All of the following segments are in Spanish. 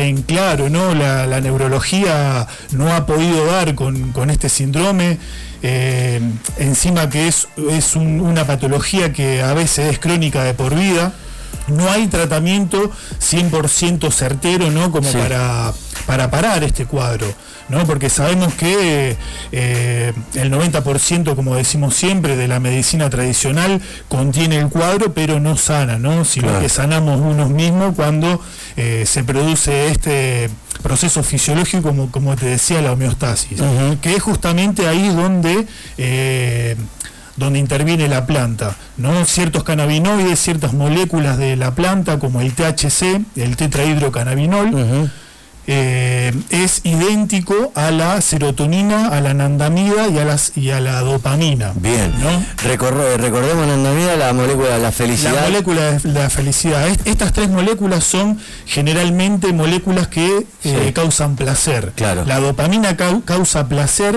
deja en claro, ¿no? La, neurología no ha podido dar con, este síndrome. Eh, encima que es, es una patología que a veces es crónica de por vida. No hay tratamiento 100% certero, ¿no? Como para, para parar este cuadro. ¿no? porque sabemos que eh, el 90%, como decimos siempre, de la medicina tradicional contiene el cuadro, pero no sana, ¿no? sino que sanamos unos mismos cuando eh, se produce este proceso fisiológico, como, como te decía, la homeostasis, que es justamente ahí donde... Eh, donde interviene la planta, ¿no? Ciertos cannabinoides, ciertas moléculas de la planta, como el THC, el tetrahidrocannabinol, eh, es idéntico a la serotonina, a la anandamida y a, las, y a la dopamina. Bien, ¿no? recordemos anandamida, la molécula de la felicidad. La molécula de la felicidad. estas tres moléculas son generalmente moléculas que eh, causan placer. Claro. La dopamina causa placer.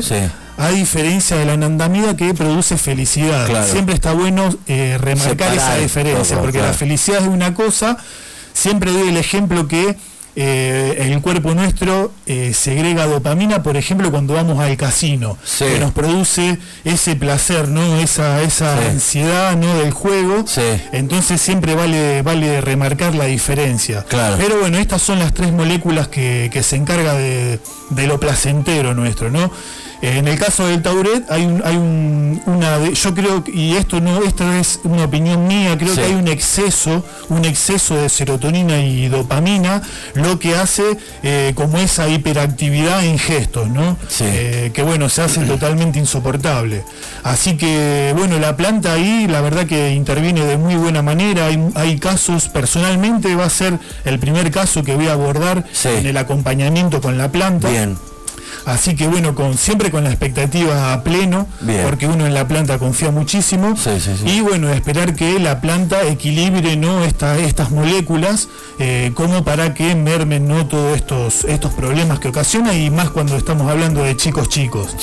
a diferencia de la anandamida que produce felicidad. Siempre está bueno eh, remarcar esa diferencia, porque la felicidad es una cosa, siempre doy el ejemplo que eh, el cuerpo nuestro eh, segrega dopamina, por ejemplo, cuando vamos al casino, que nos produce ese placer, ¿no? Esa, esa ansiedad ¿no? del juego. Entonces siempre vale, vale remarcar la diferencia. Pero bueno, estas son las tres moléculas que, se encarga de, de lo placentero nuestro, ¿no? En el caso del Tauret hay, un, hay una, yo creo, y esto no, esta es una opinión mía, creo que hay un exceso, un exceso de serotonina y dopamina, lo que hace eh, como esa hiperactividad en gestos, ¿no? Eh, que bueno, se hace totalmente insoportable. Así que bueno, la planta ahí, la verdad que interviene de muy buena manera, hay, casos, personalmente va a ser el primer caso que voy a abordar en el acompañamiento con la planta. Bien Así que bueno, con, siempre con la expectativa a pleno, porque uno en la planta confía muchísimo. y bueno, esperar que la planta equilibre ¿no? estas moléculas eh, como para que mermen ¿no? todos estos, estos problemas que ocasiona y más cuando estamos hablando de chicos chicos.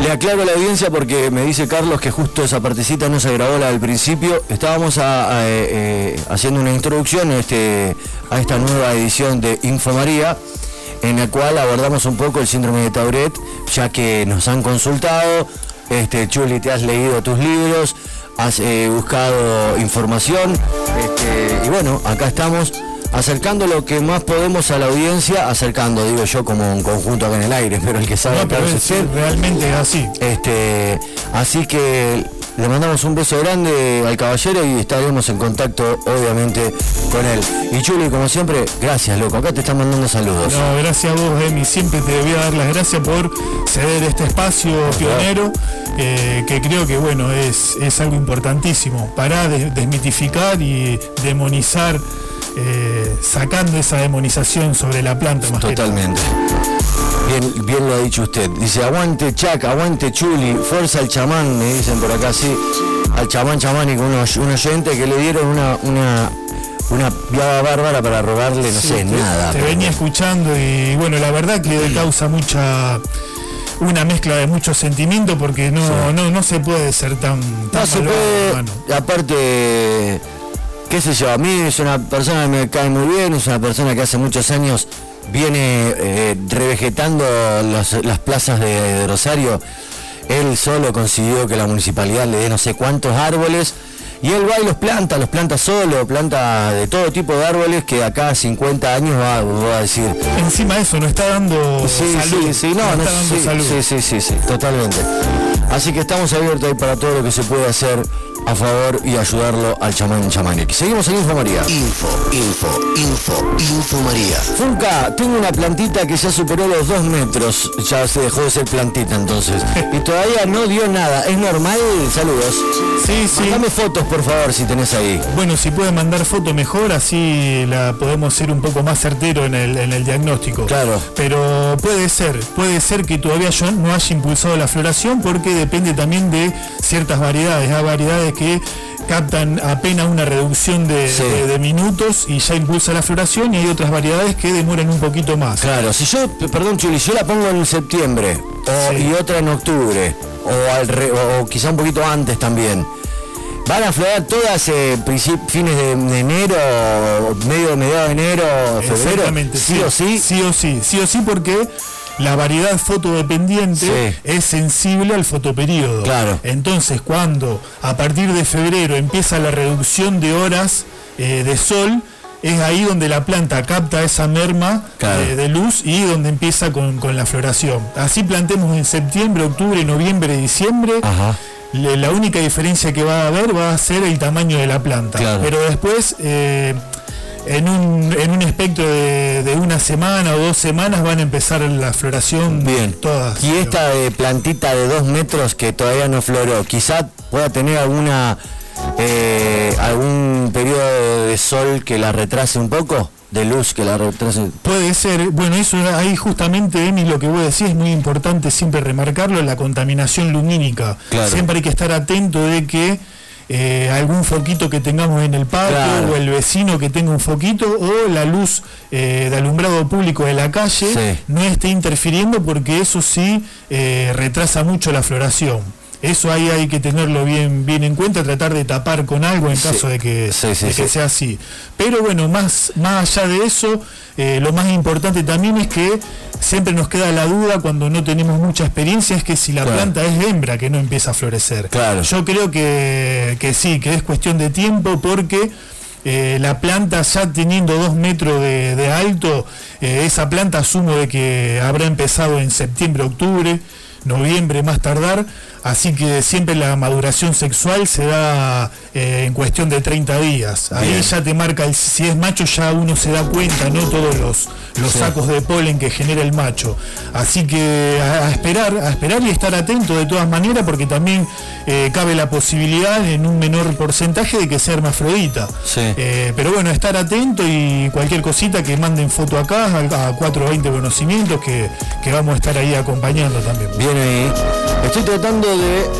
Le aclaro a la audiencia porque me dice Carlos que justo esa partecita no se grabó la del principio. Estábamos a, eh, eh, haciendo una introducción este, a esta nueva edición de Infomaría en el cual abordamos un poco el síndrome de Tauret, ya que nos han consultado, este, Chuli, te has leído tus libros, has eh, buscado información, este, y bueno, acá estamos acercando lo que más podemos a la audiencia, acercando, digo yo, como un conjunto acá en el aire, pero el que sabe no, pero es, realmente es así. Este, así que le mandamos un beso grande al caballero y estaremos en contacto, obviamente, con él. Y Chuli, como siempre, gracias, loco. Acá te están mandando saludos. No, gracias a vos, Emi. Siempre te voy a dar las gracias por ceder este espacio pionero, eh, que creo que, bueno, es, es algo importantísimo para desmitificar y demonizar, eh, sacando esa demonización sobre la planta. Más Totalmente. Bien, bien lo ha dicho usted. Dice, aguante Chac, aguante Chuli, fuerza al chamán, me dicen por acá, sí. Al chamán chamánico, unos, un oyente que le dieron una, una, una bárbara para robarle, no sé, nada. Te venía escuchando y bueno, la verdad que causa mucha una mezcla de muchos sentimientos porque no, no, no se puede ser tan, tan no se puede, aparte qué sé yo, a mí es una persona que me cae muy bien, es una persona que hace muchos años viene eh, revegetando las plazas de, Rosario. Él solo consiguió que la municipalidad le dé no sé cuántos árboles y él va y los planta, los planta solo, planta de todo tipo de árboles que acá 50 años va, a decir. Encima de eso, no está dando sí, Sí, sí, no, no, sí, sí, sí, sí, totalmente. Así que estamos abiertos ahí para todo lo que se puede hacer a favor y ayudarlo al chamán chamánico. Seguimos en Info María. Info, info, info, Info María. Funca, tengo una plantita que ya superó los dos metros. Ya se dejó de ser plantita entonces. y todavía no dio nada. ¿Es normal? Saludos. Sí, sí. Dame fotos, por favor, si tenés ahí. Bueno, si pueden mandar foto mejor, así la podemos ser un poco más certero en el, en el diagnóstico. Claro. Pero puede ser, puede ser que todavía yo no haya impulsado la floración porque depende también de ciertas variedades. Hay variedades que captan apenas una reducción de, minutos y ya impulsa la floración y hay otras variedades que demoran un poquito más. Claro, si yo, perdón Chuli, yo la pongo en septiembre y otra en octubre o, al o quizá un poquito antes también. van a florear todas eh, fines de, enero, medio de mediados de enero, febrero. Exactamente, sí, o sí. Sí o sí, sí o sí porque la variedad fotodependiente es sensible al fotoperíodo. Claro. Entonces, cuando a partir de febrero empieza la reducción de horas eh, de sol, es ahí donde la planta capta esa merma eh, de luz y donde empieza con, la floración. Así plantemos en septiembre, octubre, noviembre, diciembre. la única diferencia que va a haber va a ser el tamaño de la planta. Pero después, eh, en, un, en un espectro de, una semana o dos semanas van a empezar la floración Bien. todas. Y esta plantita de dos metros que todavía no floró, quizá pueda tener alguna eh, algún periodo de sol que la retrase un poco, de luz que la retrase. Puede ser, bueno, eso ahí justamente, Emi, lo que voy a decir es muy importante siempre remarcarlo, la contaminación lumínica. Siempre hay que estar atento de que eh, algún foquito que tengamos en el patio o el vecino que tenga un foquito o la luz eh, de alumbrado público de la calle no esté interfiriendo porque eso sí retrasa mucho la floración. Eso ahí hay que tenerlo bien, bien en cuenta, tratar de tapar con algo en caso de que, sea así. Pero bueno, más, más allá de eso, eh, lo más importante también es que siempre nos queda la duda cuando no tenemos mucha experiencia, es que si la planta es hembra que no empieza a florecer. Claro. Yo creo que, sí, que es cuestión de tiempo porque... Eh, la planta ya teniendo dos metros de, alto, eh, esa planta asumo de que habrá empezado en septiembre, octubre, noviembre más tardar, así que siempre la maduración sexual se da eh, en cuestión de 30 días. Ahí ya te marca, el, si es macho ya uno se da cuenta, no todos los, los sacos de polen que genera el macho. Así que a, esperar, a esperar y estar atento de todas maneras porque también eh, cabe la posibilidad en un menor porcentaje de que sea hermafrodita. Eh, pero bueno, estar atento y cualquier cosita que manden foto acá a, 420 conocimientos que, que vamos a estar ahí acompañando también. Bien ahí. Estoy tratando de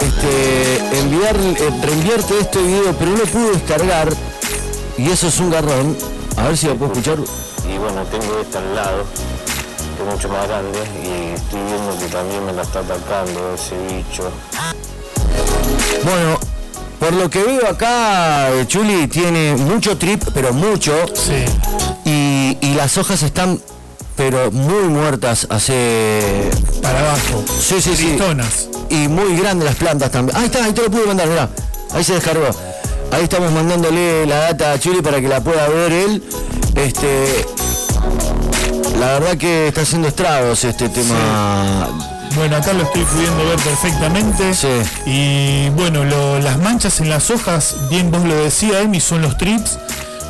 este, enviar, eh, reenviarte este video, pero no pude descargar y eso es un garrón. A ver si lo puedo escuchar. Y bueno, tengo esta al lado, que es mucho más grande, y estoy viendo que también me la está atacando ese bicho. Bueno, por lo que veo acá, eh, Chuli tiene mucho trip, pero mucho. Sí. Y, y las hojas están pero muy muertas hace para abajo. Sí, sí, sí. Y muy grandes las plantas también. Ahí está, ahí te lo pude mandar, mirá. Ahí se descargó. Ahí estamos mandándole la data a Chuli para que la pueda ver él. Este. La verdad que está haciendo estragos este tema. Bueno, acá lo estoy pudiendo ver perfectamente. Sí. Y bueno, las manchas en las hojas, bien vos lo decía, Emi, son los trips,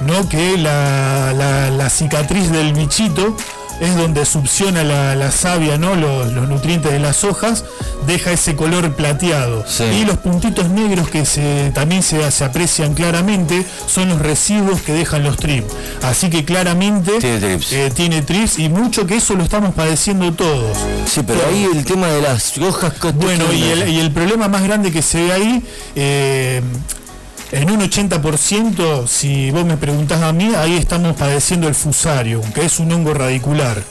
¿no? Que la, la cicatriz del bichito es donde succiona la, savia, ¿no? Los, nutrientes de las hojas, deja ese color plateado. Y los puntitos negros que se, también se, aprecian claramente son los residuos que dejan los trips. Así que claramente tiene trips. y mucho que eso lo estamos padeciendo todos. Sí, pero ahí el tema de las hojas... Bueno, y el, y el, problema más grande que se ve ahí... Eh, en un 80%, si vos me preguntás a mí, ahí estamos padeciendo el fusario, que es un hongo radicular,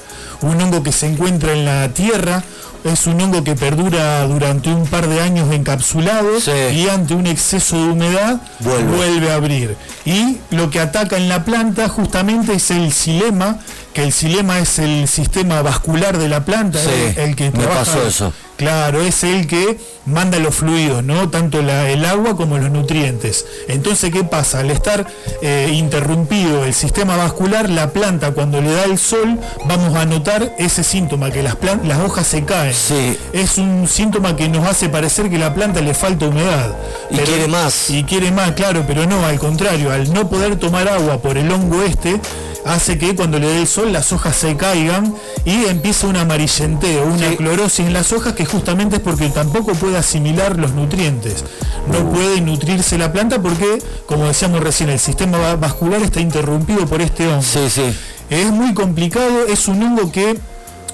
un hongo que se encuentra en la tierra, es un hongo que perdura durante un par de años encapsulado y ante un exceso de humedad vuelve. a abrir. Y lo que ataca en la planta justamente es el silema, que el silema es el sistema vascular de la planta, el, que trabaja, eso Claro, es el que manda los fluidos, ¿no? Tanto el agua como los nutrientes. Entonces, ¿qué pasa? Al estar eh, interrumpido el sistema vascular, la planta cuando le da el sol, vamos a notar ese síntoma, que las, las hojas se caen. Sí. Es un síntoma que nos hace parecer que la planta le falta humedad. Y quiere más. Y quiere más, claro, pero no, al contrario, al no poder tomar agua por el hongo este, hace que cuando le dé el sol las hojas se caigan y empieza un amarillenteo, una clorosis en las hojas que justamente es porque tampoco puede asimilar los nutrientes. No puede nutrirse la planta porque, como decíamos recién, el sistema vascular está interrumpido por este hongo. Sí, sí. Es muy complicado, es un hongo que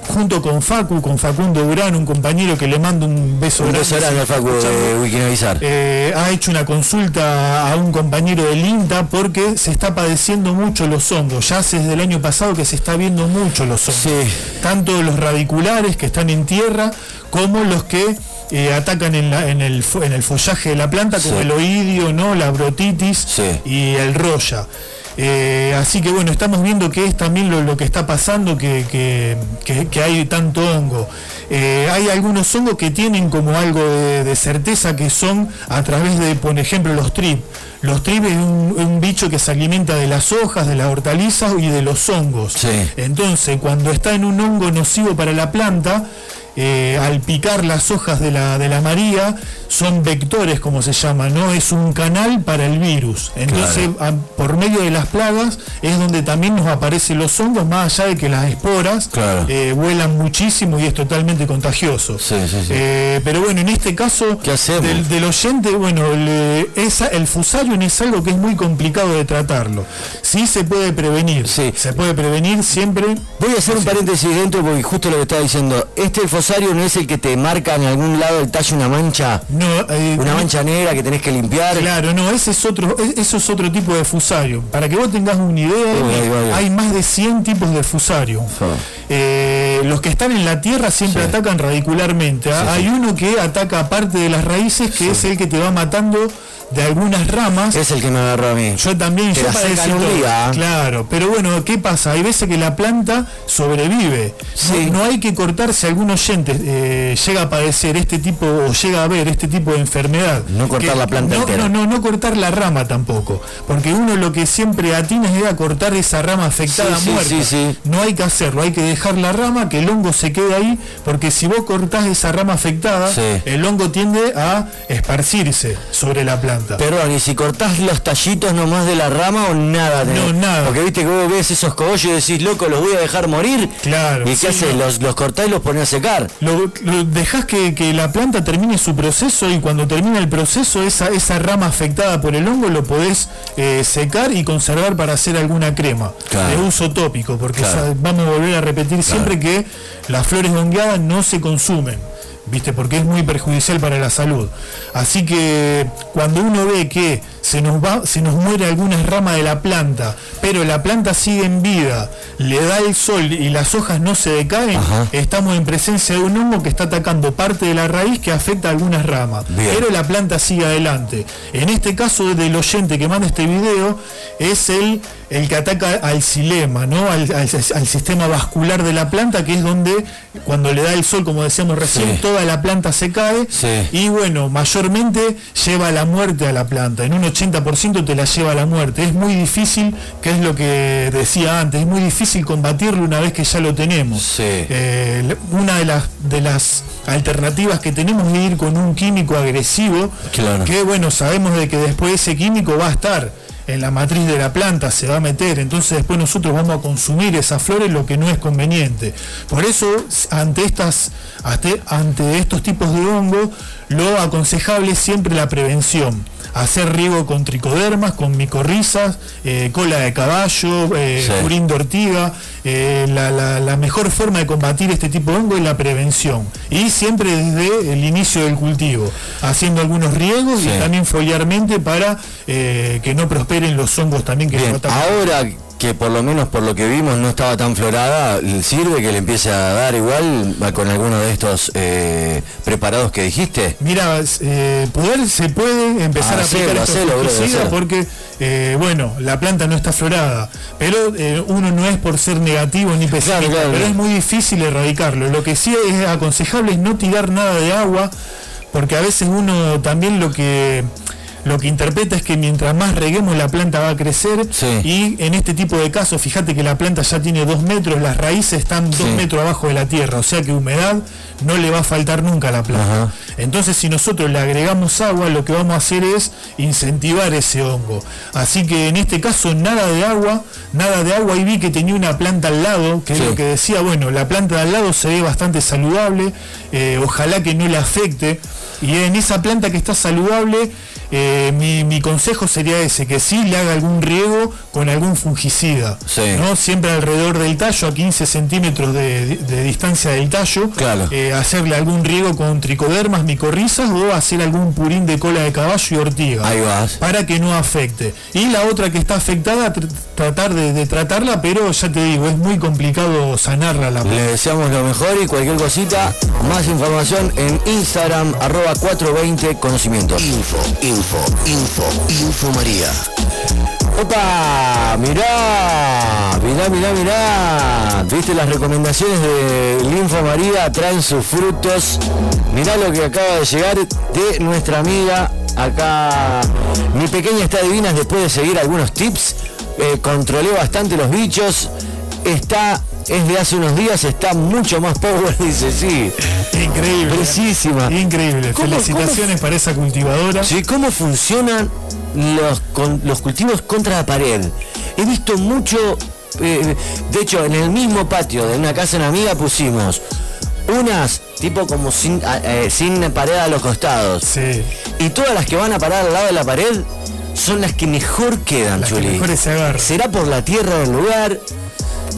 junto con Facu, con Facundo Durán, un compañero que le mando un beso un beso grande a Facu de eh, ha hecho una consulta a un compañero del INTA porque se está padeciendo mucho los hongos. Ya hace desde el año pasado que se está viendo mucho los hongos. Tanto los radiculares que están en tierra como los que eh, atacan en, en, el, en el follaje de la planta, como el oidio, ¿no? la brotitis y el roya. Eh, así que bueno, estamos viendo que es también lo, que está pasando, que, hay tanto hongo. Eh, hay algunos hongos que tienen como algo de, certeza que son a través de, por ejemplo, los trip. Los trip es un, bicho que se alimenta de las hojas, de las hortalizas y de los hongos. Entonces, cuando está en un hongo nocivo para la planta, eh, al picar las hojas de la, de la María, son vectores, como se llama, ¿no? Es un canal para el virus. Entonces, por medio de las plagas es donde también nos aparecen los hongos, más allá de que las esporas eh, vuelan muchísimo y es totalmente contagioso. Eh, pero bueno, en este caso del, oyente, bueno, el fusarium es algo que es muy complicado de tratarlo. Sí se puede prevenir, se puede prevenir siempre. Voy a hacer un paréntesis dentro porque justo lo que estaba diciendo, este fosario no es el que te marca en algún lado el tallo una mancha, no, eh, una mancha negra que tenés que limpiar. Claro, no, ese es otro, eso es otro tipo de fusario. Para que vos tengas una idea, hay más de 100 tipos de fusario. Eh, los que están en la tierra siempre atacan radicularmente. ¿ah? hay uno que ataca parte de las raíces, que es el que te va matando de algunas ramas. Es el que me agarró a mí. Yo también, yo día. Claro, pero bueno, ¿qué pasa? Hay veces que la planta sobrevive. No, hay que cortarse algunos eh, llega a padecer este tipo o llega a ver este tipo de enfermedad. No cortar la planta no, entera. No, no, cortar la rama tampoco. Porque uno lo que siempre atina es a cortar esa rama afectada muerta. no hay que hacerlo, hay que dejar la rama, que el hongo se quede ahí, porque si vos cortás esa rama afectada, el hongo tiende a esparcirse sobre la planta. Perdón, y si cortás los tallitos nomás de la rama o nada. No, nada. Porque viste que vos ves esos cogollos y decís, loco, los voy a dejar morir. Claro. ¿Y qué haces? Los, los cortás y los pones a secar. Lo, dejás que, la planta termine su proceso y cuando termina el proceso, esa, esa rama afectada por el hongo lo podés eh, secar y conservar para hacer alguna crema de uso tópico, porque vamos a volver a repetir siempre que las flores hongueadas no se consumen. ¿Viste? Porque es muy perjudicial para la salud. Así que cuando uno ve que se nos va, se nos muere alguna rama de la planta, pero la planta sigue en vida, le da el sol y las hojas no se decaen, estamos en presencia de un hongo que está atacando parte de la raíz que afecta a algunas ramas. Pero la planta sigue adelante. En este caso del oyente que manda este video es el el que ataca al silema, ¿no? Al, sistema vascular de la planta, que es donde cuando le da el sol, como decíamos recién, toda la planta se cae y bueno, mayormente lleva a la muerte a la planta. En un 80% te la lleva a la muerte. Es muy difícil, que es lo que decía antes, es muy difícil combatirlo una vez que ya lo tenemos. Eh, una de las, de las alternativas que tenemos es ir con un químico agresivo, que bueno, sabemos de que después ese químico va a estar en la matriz de la planta, se va a meter, entonces después nosotros vamos a consumir esas flores, lo que no es conveniente. Por eso, ante, estas, ante estos tipos de hongos, lo aconsejable es siempre la prevención hacer riego con tricodermas, con micorrizas, eh, cola de caballo, eh, de ortiga. Eh, la, mejor forma de combatir este tipo de hongo es la prevención. Y siempre desde el inicio del cultivo, haciendo algunos riegos y también foliarmente para eh, que no prosperen los hongos también que Ahora que por lo menos por lo que vimos no estaba tan florada, ¿sirve que le empiece a dar igual con alguno de estos eh, preparados que dijiste? Mira, eh, poder se puede empezar a aplicar estos porque, eh, bueno, la planta no está florada, pero uno no es por ser negativo ni pesado, pero es muy difícil erradicarlo. Lo que sí es aconsejable es no tirar nada de agua, porque a veces uno también lo que lo que interpreta es que mientras más reguemos la planta va a crecer y en este tipo de casos, fíjate que la planta ya tiene dos metros, las raíces están dos metros abajo de la tierra, o sea que humedad no le va a faltar nunca a la planta. Entonces si nosotros le agregamos agua, lo que vamos a hacer es incentivar ese hongo. Así que en este caso nada de agua, nada de agua y vi que tenía una planta al lado, que es lo que decía, bueno, la planta de al lado se ve bastante saludable, eh, ojalá que no le afecte. Y en esa planta que está saludable, eh, mi, consejo sería ese, que sí le haga algún riego con algún fungicida, ¿no? Siempre alrededor del tallo, a 15 centímetros de, distancia del tallo, eh, hacerle algún riego con tricodermas, micorrizas o hacer algún purín de cola de caballo y ortiga. Para que no afecte. Y la otra que está afectada, tratar de, tratarla, pero ya te digo, es muy complicado sanarla. La Le deseamos lo mejor y cualquier cosita, más información en Instagram, arroba 420 conocimientos. Info, info, info, info María. Opa, mirá, mirá, mirá, mirá. Viste las recomendaciones de Linfo María traen sus frutos. Mirá lo que acaba de llegar de nuestra amiga acá. Mi pequeña está divina después de seguir algunos tips. Eh, controlé bastante los bichos. Está es de hace unos días, está mucho más power, dice, sí. Increíble. Precisísima. Increíble. Felicitaciones para esa cultivadora. Sí, ¿cómo funcionan los, los cultivos contra la pared? He visto mucho, eh, de hecho, en el mismo patio de una casa en amiga pusimos unas tipo como sin, eh, sin pared a los costados. Sí. Y todas las que van a parar al lado de la pared son las que mejor quedan, las ¿Será por la tierra del lugar?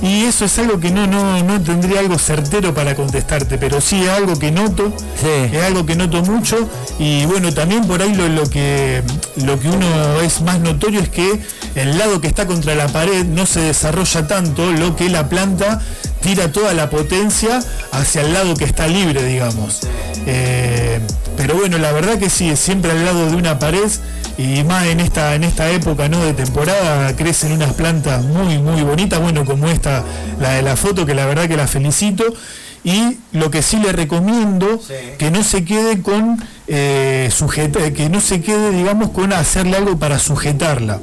Y eso es algo que no, no, no tendría algo certero para contestarte, pero sí es algo que noto, es algo que noto mucho. Y bueno, también por ahí lo, lo, que, lo que uno es más notorio es que el lado que está contra la pared no se desarrolla tanto, lo que la planta tira toda la potencia hacia el lado que está libre, digamos. Eh, pero bueno, la verdad que sí, siempre al lado de una pared y más en esta, en esta época ¿no? de temporada crecen unas plantas muy, muy bonitas, bueno, como esta, la de la foto, que la verdad que la felicito. Y lo que sí le recomiendo, que no se quede con eh, que no se quede, digamos, con hacerle algo para sujetarla.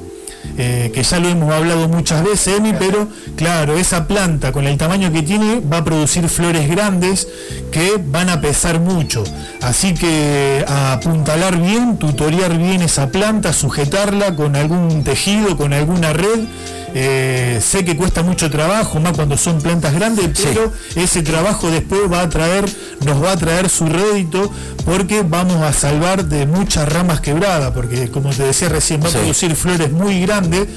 Eh, que ya lo hemos hablado muchas veces, Emi, pero claro, esa planta con el tamaño que tiene va a producir flores grandes que van a pesar mucho. Así que a apuntalar bien, tutoriar bien esa planta, sujetarla con algún tejido, con alguna red eh, sé que cuesta mucho trabajo, más cuando son plantas grandes, pero ese trabajo después va a traer, nos va a traer su rédito porque vamos a salvar de muchas ramas quebradas, porque como te decía recién, va a producir flores muy grandes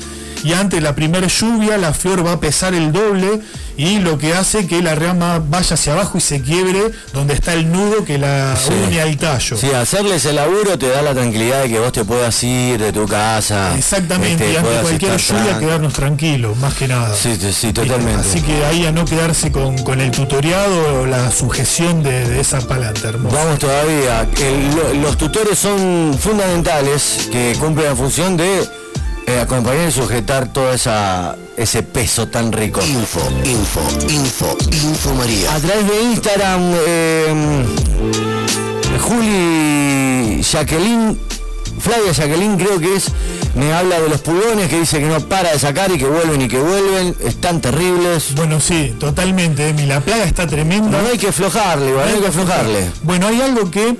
y ante la primera lluvia la flor va a pesar el doble y lo que hace que la rama vaya hacia abajo y se quiebre donde está el nudo que la une al tallo. Sí, hacerle ese laburo te da la tranquilidad de que vos te puedas ir de tu casa. Exactamente, y ante cualquier lluvia quedarnos tranquilos, más que nada. Sí, sí, totalmente. Así que ahí a no quedarse con, el tutoriado o la sujeción de, esa palanta hermosa. Vamos todavía. los tutores son fundamentales que cumplen la función de eh, acompañar y sujetar todo esa, ese peso tan rico. Info, info, info, info María. A través de Instagram, eh, Juli Jacqueline, Flavia Jacqueline creo que es, me habla de los pulgones, que dice que no para de sacar y que vuelven y que vuelven, están terribles. Bueno, sí, totalmente, Emi, la plaga está tremenda. No hay que aflojarle, no hay que aflojarle. Bueno, hay algo que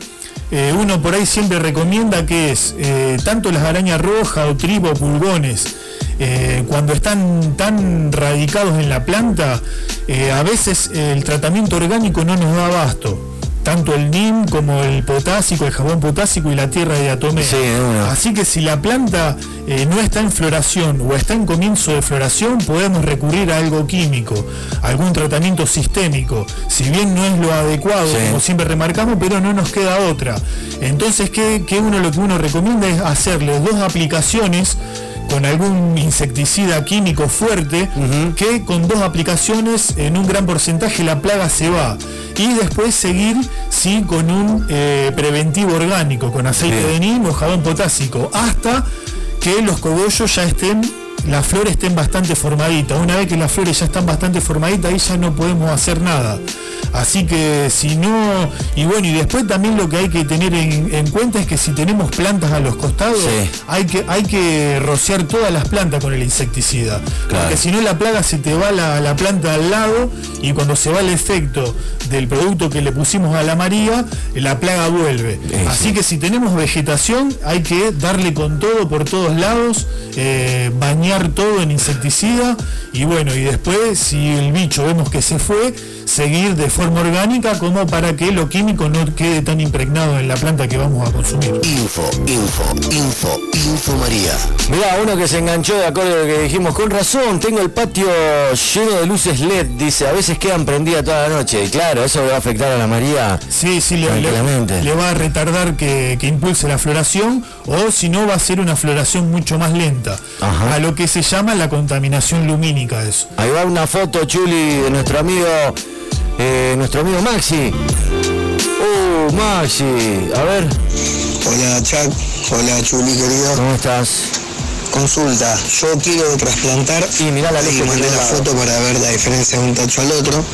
eh, uno por ahí siempre recomienda que es eh, tanto las arañas rojas o tribo pulgones, eh, cuando están tan radicados en la planta, a veces el tratamiento orgánico no nos da abasto tanto el NIM como el potásico, el jabón potásico y la tierra de atomé. Así que si la planta eh, no está en floración o está en comienzo de floración, podemos recurrir a algo químico, algún tratamiento sistémico. Si bien no es lo adecuado, como siempre remarcamos, pero no nos queda otra. Entonces, ¿qué, uno lo que uno recomienda es hacerle dos aplicaciones con algún insecticida químico fuerte, que con dos aplicaciones en un gran porcentaje la plaga se va. Y después seguir sí, con un eh, preventivo orgánico, con aceite de neem o jabón potásico, hasta que los cogollos ya estén las flores estén bastante formaditas. Una vez que las flores ya están bastante formaditas, ahí ya no podemos hacer nada. Así que si no, y bueno, y después también lo que hay que tener en, cuenta es que si tenemos plantas a los costados, hay, que, hay que rociar todas las plantas con el insecticida. Porque si no la plaga se te va la, la planta al lado y cuando se va el efecto del producto que le pusimos a la María, la plaga vuelve. Así que si tenemos vegetación hay que darle con todo por todos lados, eh, bañar todo en insecticida y bueno, y después si el bicho vemos que se fue, seguir de forma orgánica como para que lo químico no quede tan impregnado en la planta que vamos a consumir. Info, info, info, info María. Mirá, uno que se enganchó de acuerdo a lo que dijimos, con razón, tengo el patio lleno de luces LED, dice, a veces quedan prendidas toda la noche. Y claro, eso va a afectar a la María. Sí, sí, le, le, va a retardar que, impulse la floración o si no va a ser una floración mucho más lenta. A lo que se llama la contaminación lumínica eso. Ahí va una foto, Chuli, de nuestro amigo eh, nuestro amigo Maxi. Uh, Maxi, a ver. Hola Chuck, hola Chuli querido. ¿Cómo estás? Consulta, yo quiero trasplantar y mira la y mandé la foto para ver la diferencia de un tacho al otro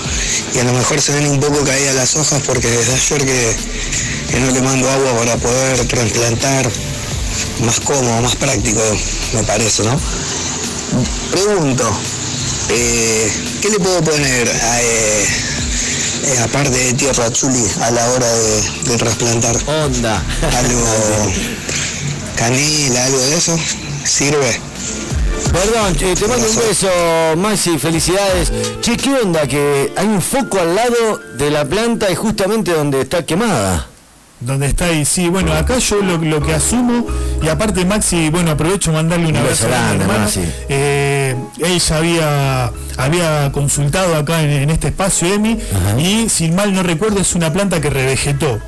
y a lo mejor se ven un poco caídas las hojas porque desde ayer que, no le mando agua para poder trasplantar más cómodo, más práctico, me parece, ¿no? Pregunto, eh, ¿qué le puedo poner a, eh, eh, aparte de tierra chuli a la hora de, trasplantar. Onda. Algo canela, algo de eso. ¿Sirve? Perdón, te mando un beso, Maxi, felicidades. Che, ¿qué onda? Que hay un foco al lado de la planta y justamente donde está quemada donde está ahí. Sí, bueno, acá yo lo, que asumo, y aparte Maxi, bueno, aprovecho mandarle una vez a mi hermana. Eh, ella había, había consultado acá en, este espacio EMI y sin mal no recuerdo es una planta que revegetó.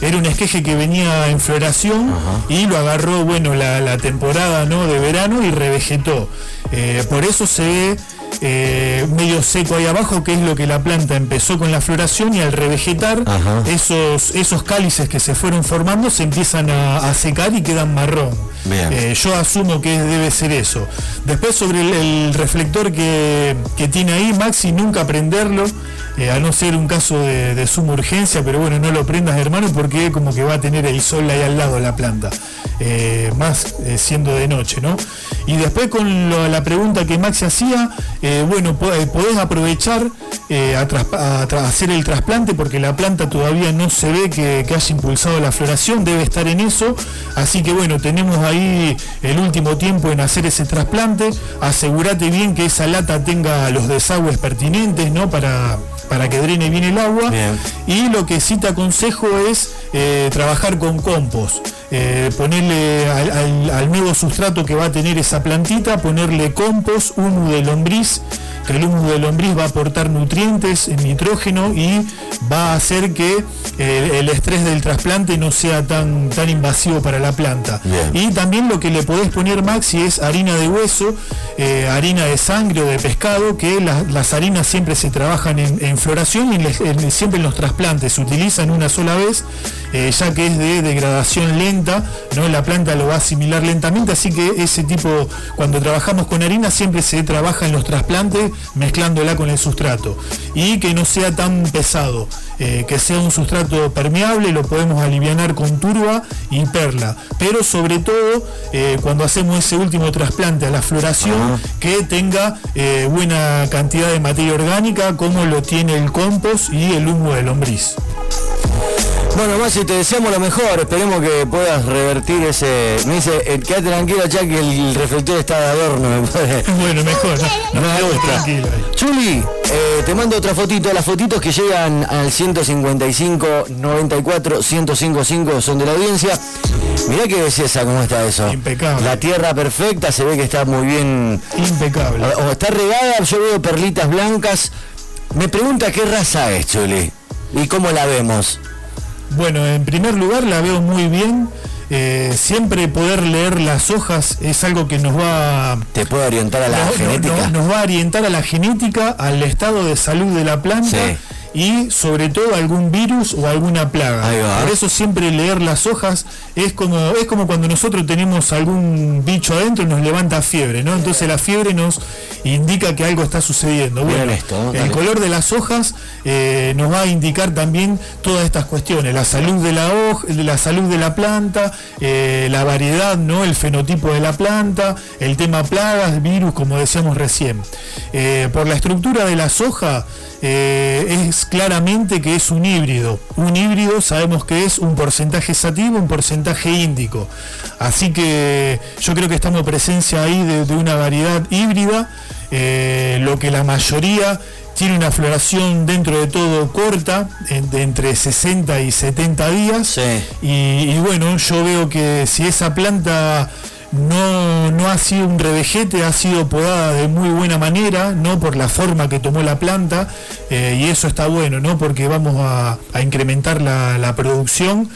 Era un esqueje que venía en floración y lo agarró, bueno, la, temporada ¿no? de verano y revegetó. Eh, por eso se ve eh, medio seco ahí abajo, que es lo que la planta empezó con la floración y al revegetar, esos, esos cálices que se fueron formando se empiezan a, secar y quedan marrón. Eh, yo asumo que debe ser eso. Después sobre el, reflector que, que, tiene ahí, Maxi, nunca prenderlo. Eh, a no ser un caso de, suma urgencia, pero bueno, no lo prendas hermano porque como que va a tener el sol ahí al lado la planta, eh, más eh, siendo de noche, ¿no? Y después con la pregunta que Max hacía, bueno, podés aprovechar a, hacer el trasplante porque la planta todavía no se ve que, haya impulsado la floración, debe estar en eso, así que bueno, tenemos ahí el último tiempo en hacer ese trasplante, asegúrate bien que esa lata tenga los desagües pertinentes, ¿no? Para para que drene bien el agua. Y lo que sí te aconsejo es eh, trabajar con compost. Eh, ponerle al, nuevo sustrato que va a tener esa plantita, ponerle compost, humo de lombriz, que el humo de lombriz va a aportar nutrientes, nitrógeno y va a hacer que eh, el estrés del trasplante no sea tan, tan invasivo para la planta. Y también lo que le podés poner, Maxi, es harina de hueso, harina de sangre o de pescado, que las harinas siempre se trabajan en, floración y siempre en los trasplantes se utilizan una sola vez, ya que es de degradación lenta ¿no? La planta lo va a asimilar lentamente, así que ese tipo, cuando trabajamos con harina, siempre se trabaja en los trasplantes mezclándola con el sustrato. Y que no sea tan pesado, eh, que sea un sustrato permeable, lo podemos aliviar con turba y perla. Pero sobre todo, eh, cuando hacemos ese último trasplante a la floración, que tenga eh, buena cantidad de materia orgánica, como lo tiene el compost y el humo de lombriz. Bueno, Masi, te deseamos lo mejor. Esperemos que puedas revertir ese. Me dice, eh, quédate tranquilo, ya que el reflector está de adorno. bueno, mejor. No, me gusta. Chuli, eh, te mando otra fotito. Las fotitos que llegan al 155 94 1055 son de la audiencia. Mirá qué belleza cómo está eso. Impecable. La tierra perfecta, se ve que está muy bien. Impecable. O, está regada, yo veo perlitas blancas. Me pregunta qué raza es, Chuli. ¿Y cómo la vemos? Bueno, en primer lugar la veo muy bien. Eh, siempre poder leer las hojas es algo que nos va te puede orientar a la genética nos va a orientar a la genética al estado de salud de la planta y sobre todo algún virus o alguna plaga. Por eso siempre leer las hojas es como, es como cuando nosotros tenemos algún bicho adentro y nos levanta fiebre, ¿no? Entonces la fiebre nos indica que algo está sucediendo. Bueno, el color de las hojas eh, nos va a indicar también todas estas cuestiones, la salud de la hoja, la salud de la planta, eh, la variedad, ¿no? El fenotipo de la planta, el tema plagas, virus, como decíamos recién. Eh, por la estructura de las hojas, eh, es claramente que es un híbrido. Un híbrido sabemos que es un porcentaje sativo, un porcentaje índico. Así que yo creo que estamos presencia ahí de, una variedad híbrida, eh, lo que la mayoría tiene una floración dentro de todo corta, de entre 60 y 70 días. y bueno, yo veo que si esa planta no, ha sido un revejete, ha sido podada de muy buena manera, no por la forma que tomó la planta, eh, y eso está bueno, ¿no? Porque vamos a, incrementar la, producción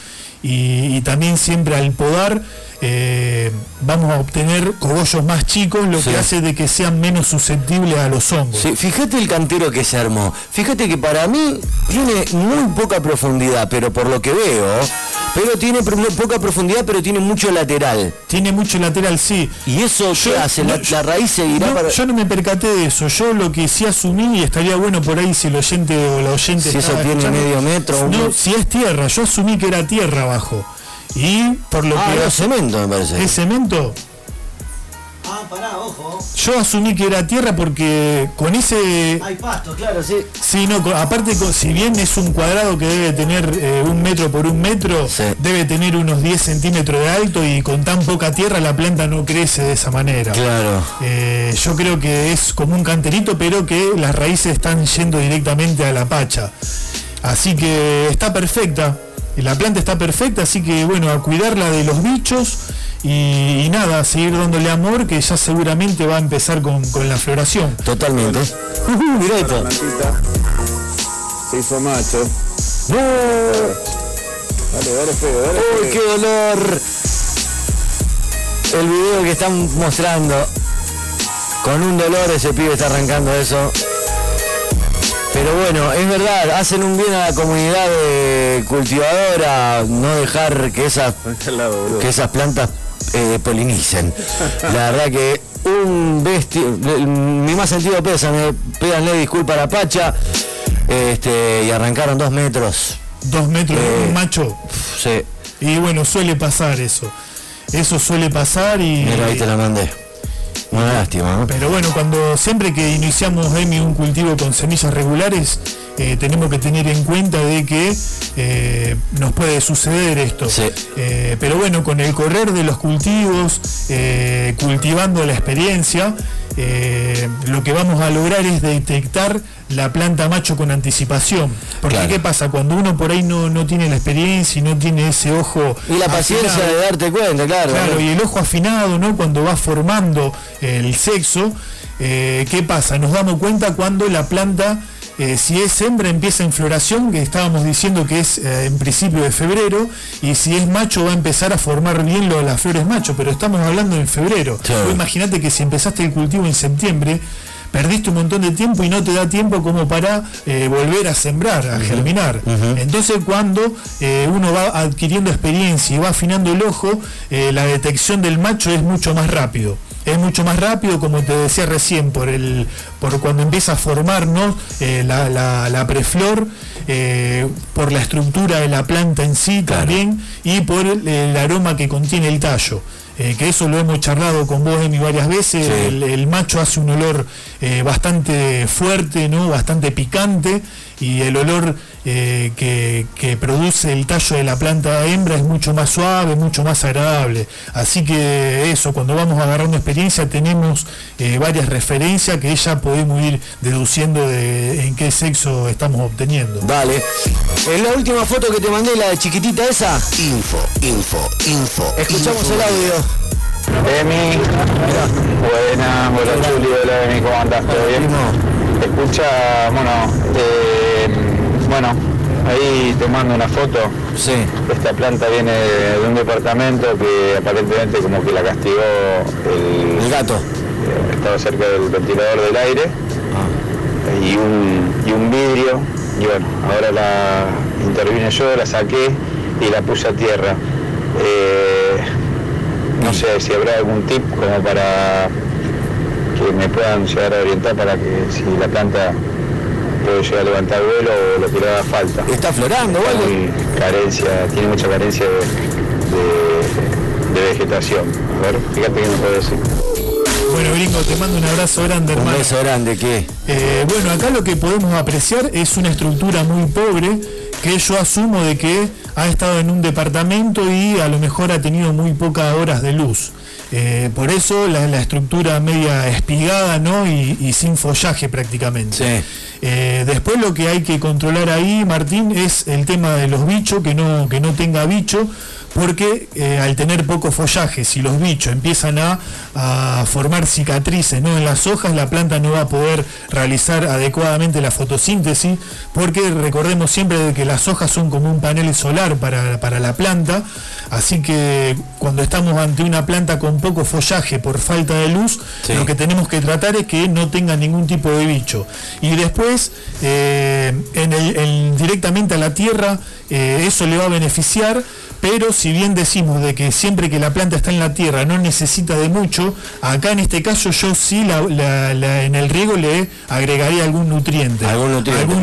y, también siempre al podar eh, vamos a obtener cogollos más chicos, lo que hace de que sean menos susceptibles a los hongos. fíjate el cantero que se armó. Fíjate que para mí tiene muy poca profundidad, pero por lo que veo, pero tiene poca profundidad, pero tiene mucho lateral. Tiene mucho lateral, sí. ¿Y eso yo, hace? La, raíz seguirá para... Yo no me percaté de eso. Yo lo que sí asumí, y estaría bueno por ahí si el oyente o la oyente... Si eso tiene medio metro... No, si es tierra. Yo asumí que era tierra abajo. Y por lo ah, que... es cemento, me parece. ¿Es cemento? Pará, ojo. Yo asumí que era tierra porque con ese... Hay pasto, claro, sí. Sí, no, aparte, si bien es un cuadrado que debe tener eh, un metro por un metro, debe tener unos 10 centímetros de alto y con tan poca tierra la planta no crece de esa manera. Claro. Eh, yo creo que es como un canterito, pero que las raíces están yendo directamente a la pacha. Así que está perfecta. La planta está perfecta, así que bueno, a cuidarla de los bichos y, nada, seguir dándole amor que ya seguramente va a empezar con, la floración. Totalmente. Uh Se hizo macho. ¡No! Dale, dale feo, dale ¡Uy, qué dolor! El video que están mostrando. Con un dolor ese pibe está arrancando eso. Pero bueno, es verdad, hacen un bien a la comunidad cultivadora, no dejar que esas, que esas plantas eh, polinicen. La verdad que un bestia, mi más sentido pésame, pídanle disculpa a la Pacha, este, y arrancaron dos metros. Dos metros de un eh, macho. Sí. Y bueno, suele pasar eso. Eso suele pasar y. Mira, ahí te la mandé. Una lástima, Pero bueno, cuando siempre que iniciamos Emi un cultivo con semillas regulares, eh, tenemos que tener en cuenta de que eh, nos puede suceder esto. Eh, pero bueno, con el correr de los cultivos, cultivando la experiencia, lo que vamos a lograr es detectar la planta macho con anticipación. Porque ¿qué pasa? Cuando uno por ahí no, no, tiene la experiencia y no tiene ese ojo... Y la paciencia de darte cuenta, claro. Claro, y el ojo afinado, ¿no? Cuando va formando el sexo, ¿qué pasa? Nos damos cuenta cuando la planta... Eh, si es hembra empieza en floración, que estábamos diciendo que es eh, en principio de febrero, y si es macho va a empezar a formar bien lo de las flores macho, pero estamos hablando en febrero. Imagínate que si empezaste el cultivo en septiembre, perdiste un montón de tiempo y no te da tiempo como para eh, volver a sembrar, a germinar. Entonces cuando eh, uno va adquiriendo experiencia y va afinando el ojo, eh, la detección del macho es mucho más rápido. Es mucho más rápido, como te decía recién, por el por cuando empieza a formarnos la, la, preflor, por la estructura de la planta en sí también y por el aroma que contiene el tallo. Eh, que eso lo hemos charlado con vos, Emi, varias veces. El, macho hace un olor eh, bastante fuerte, ¿no? bastante picante, y el olor eh, que, produce el tallo de la planta hembra es mucho más suave, mucho más agradable. Así que eso, cuando vamos agarrando experiencia tenemos eh, varias referencias que ya podemos ir deduciendo de en qué sexo estamos obteniendo. Vale. En la última foto que te mandé, la de chiquitita esa. Info, info, info. Escuchamos el audio. Emi, buena, hola Juli, hola Emi, ¿cómo andás? ¿Todo bien? Escucha, bueno, eh, bueno, ahí tomando una foto. Sí. Esta planta viene de un departamento que aparentemente como que la castigó el, gato. Eh, estaba cerca del ventilador del aire ah. y, un, vidrio. Y bueno, ahora la intervine yo, la saqué y la puse a tierra. Eh, no sé si habrá algún tip como para que me puedan llegar a orientar para que si la planta puede llegar a levantar vuelo o lo que le haga falta. ¿Está florando ¿vale? carencia, tiene mucha carencia de, vegetación. A ver, fíjate que no puedo decir. Bueno, gringo, te mando un abrazo grande, hermano. Un beso grande, ¿qué? Eh, bueno, acá lo que podemos apreciar es una estructura muy pobre que yo asumo de que ha estado en un departamento y a lo mejor ha tenido muy pocas horas de luz. Eh, por eso la, estructura media espigada ¿no? y, sin follaje prácticamente. Eh, después lo que hay que controlar ahí, Martín, es el tema de los bichos, que no, que no tenga bicho, porque eh, al tener poco follaje, si los bichos empiezan a, formar cicatrices ¿no? en las hojas, la planta no va a poder realizar adecuadamente la fotosíntesis, porque recordemos siempre que las hojas son como un panel solar para, la planta, así que cuando estamos ante una planta con poco follaje por falta de luz, lo que tenemos que tratar es que no tenga ningún tipo de bicho. Y después, eh, en directamente a la tierra, eh, eso le va a beneficiar pero si bien decimos de que siempre que la planta está en la tierra no necesita de mucho, acá en este caso yo sí en el riego le agregaría algún nutriente. Algún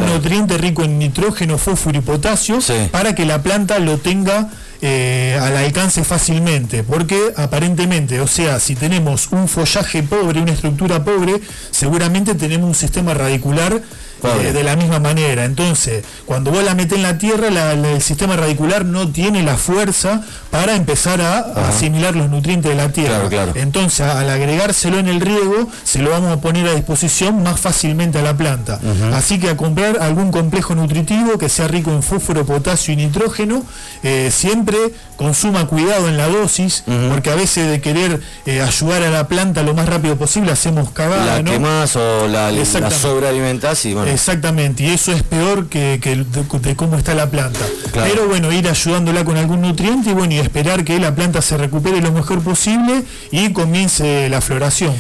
nutriente, rico en nitrógeno, fósforo y potasio para que la planta lo tenga eh, al alcance fácilmente, porque aparentemente, o sea, si tenemos un follaje pobre, una estructura pobre, seguramente tenemos un sistema radicular de la misma manera. Entonces, cuando vos la metés en la tierra, el sistema radicular no tiene la fuerza para empezar a asimilar los nutrientes de la tierra. Entonces, al agregárselo en el riego, se lo vamos a poner a disposición más fácilmente a la planta. Así que a comprar algún complejo nutritivo que sea rico en fósforo, potasio y nitrógeno, eh, siempre consuma cuidado en la dosis, porque a veces de querer eh, ayudar a la planta lo más rápido posible hacemos cagada. La más o la, la sobrealimentás y Exactamente, y eso es peor que, de, cómo está la planta. Pero bueno, ir ayudándola con algún nutriente y bueno, y esperar que la planta se recupere lo mejor posible y comience la floración.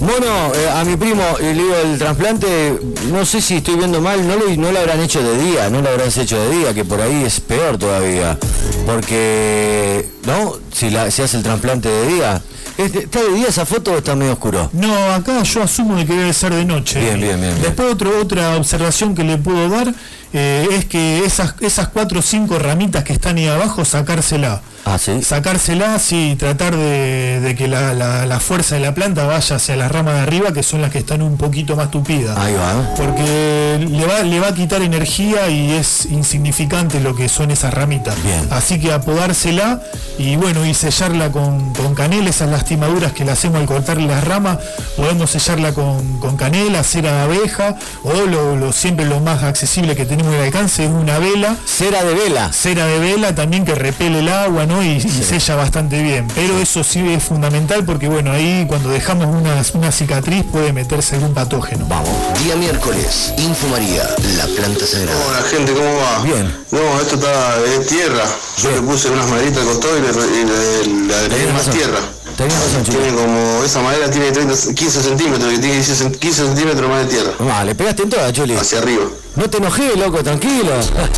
Bueno, eh, a mi primo le digo el trasplante, no sé si estoy viendo mal, no lo, no lo habrán hecho de día, no lo habrán hecho de día, que por ahí es peor todavía. Porque, ¿no? Si la, se hace el trasplante de día, ¿Está de día esa foto o está medio oscuro? No, acá yo asumo que debe ser de noche. Bien, bien, bien. Después otra observación que le puedo dar eh, es que esas, esas cuatro o cinco ramitas que están ahí abajo, sacársela. Ah, ¿sí? Sacársela, sí, tratar de, que la, fuerza de la planta vaya hacia las ramas de arriba, que son las que están un poquito más tupidas. Ahí va. Porque le va, le va a quitar energía y es insignificante lo que son esas ramitas. Bien. Así que apodársela y bueno, y sellarla con, canela, esas lastimaduras que le hacemos al cortarle las ramas, podemos sellarla con, canela, cera de abeja, o lo, siempre lo más accesible que tenemos muy al alcance, es una vela. Cera de vela. Cera de vela también que repele el agua, ¿no? Y, sella bastante bien. Pero eso sí es fundamental porque, bueno, ahí cuando dejamos una, una cicatriz puede meterse algún patógeno. Vamos. Día miércoles, Info María, la planta sagrada. Hola gente, ¿cómo va? Bien. No, esto está de tierra. Yo le puse unas maderitas de costado y le, le agregué más tierra. Tiene como, esa madera tiene 30, 15 centímetros, que tiene 15 centímetros más de tierra. Vale, le pegaste en toda, Chuli. Hacia arriba. No te enojes, loco, tranquilo.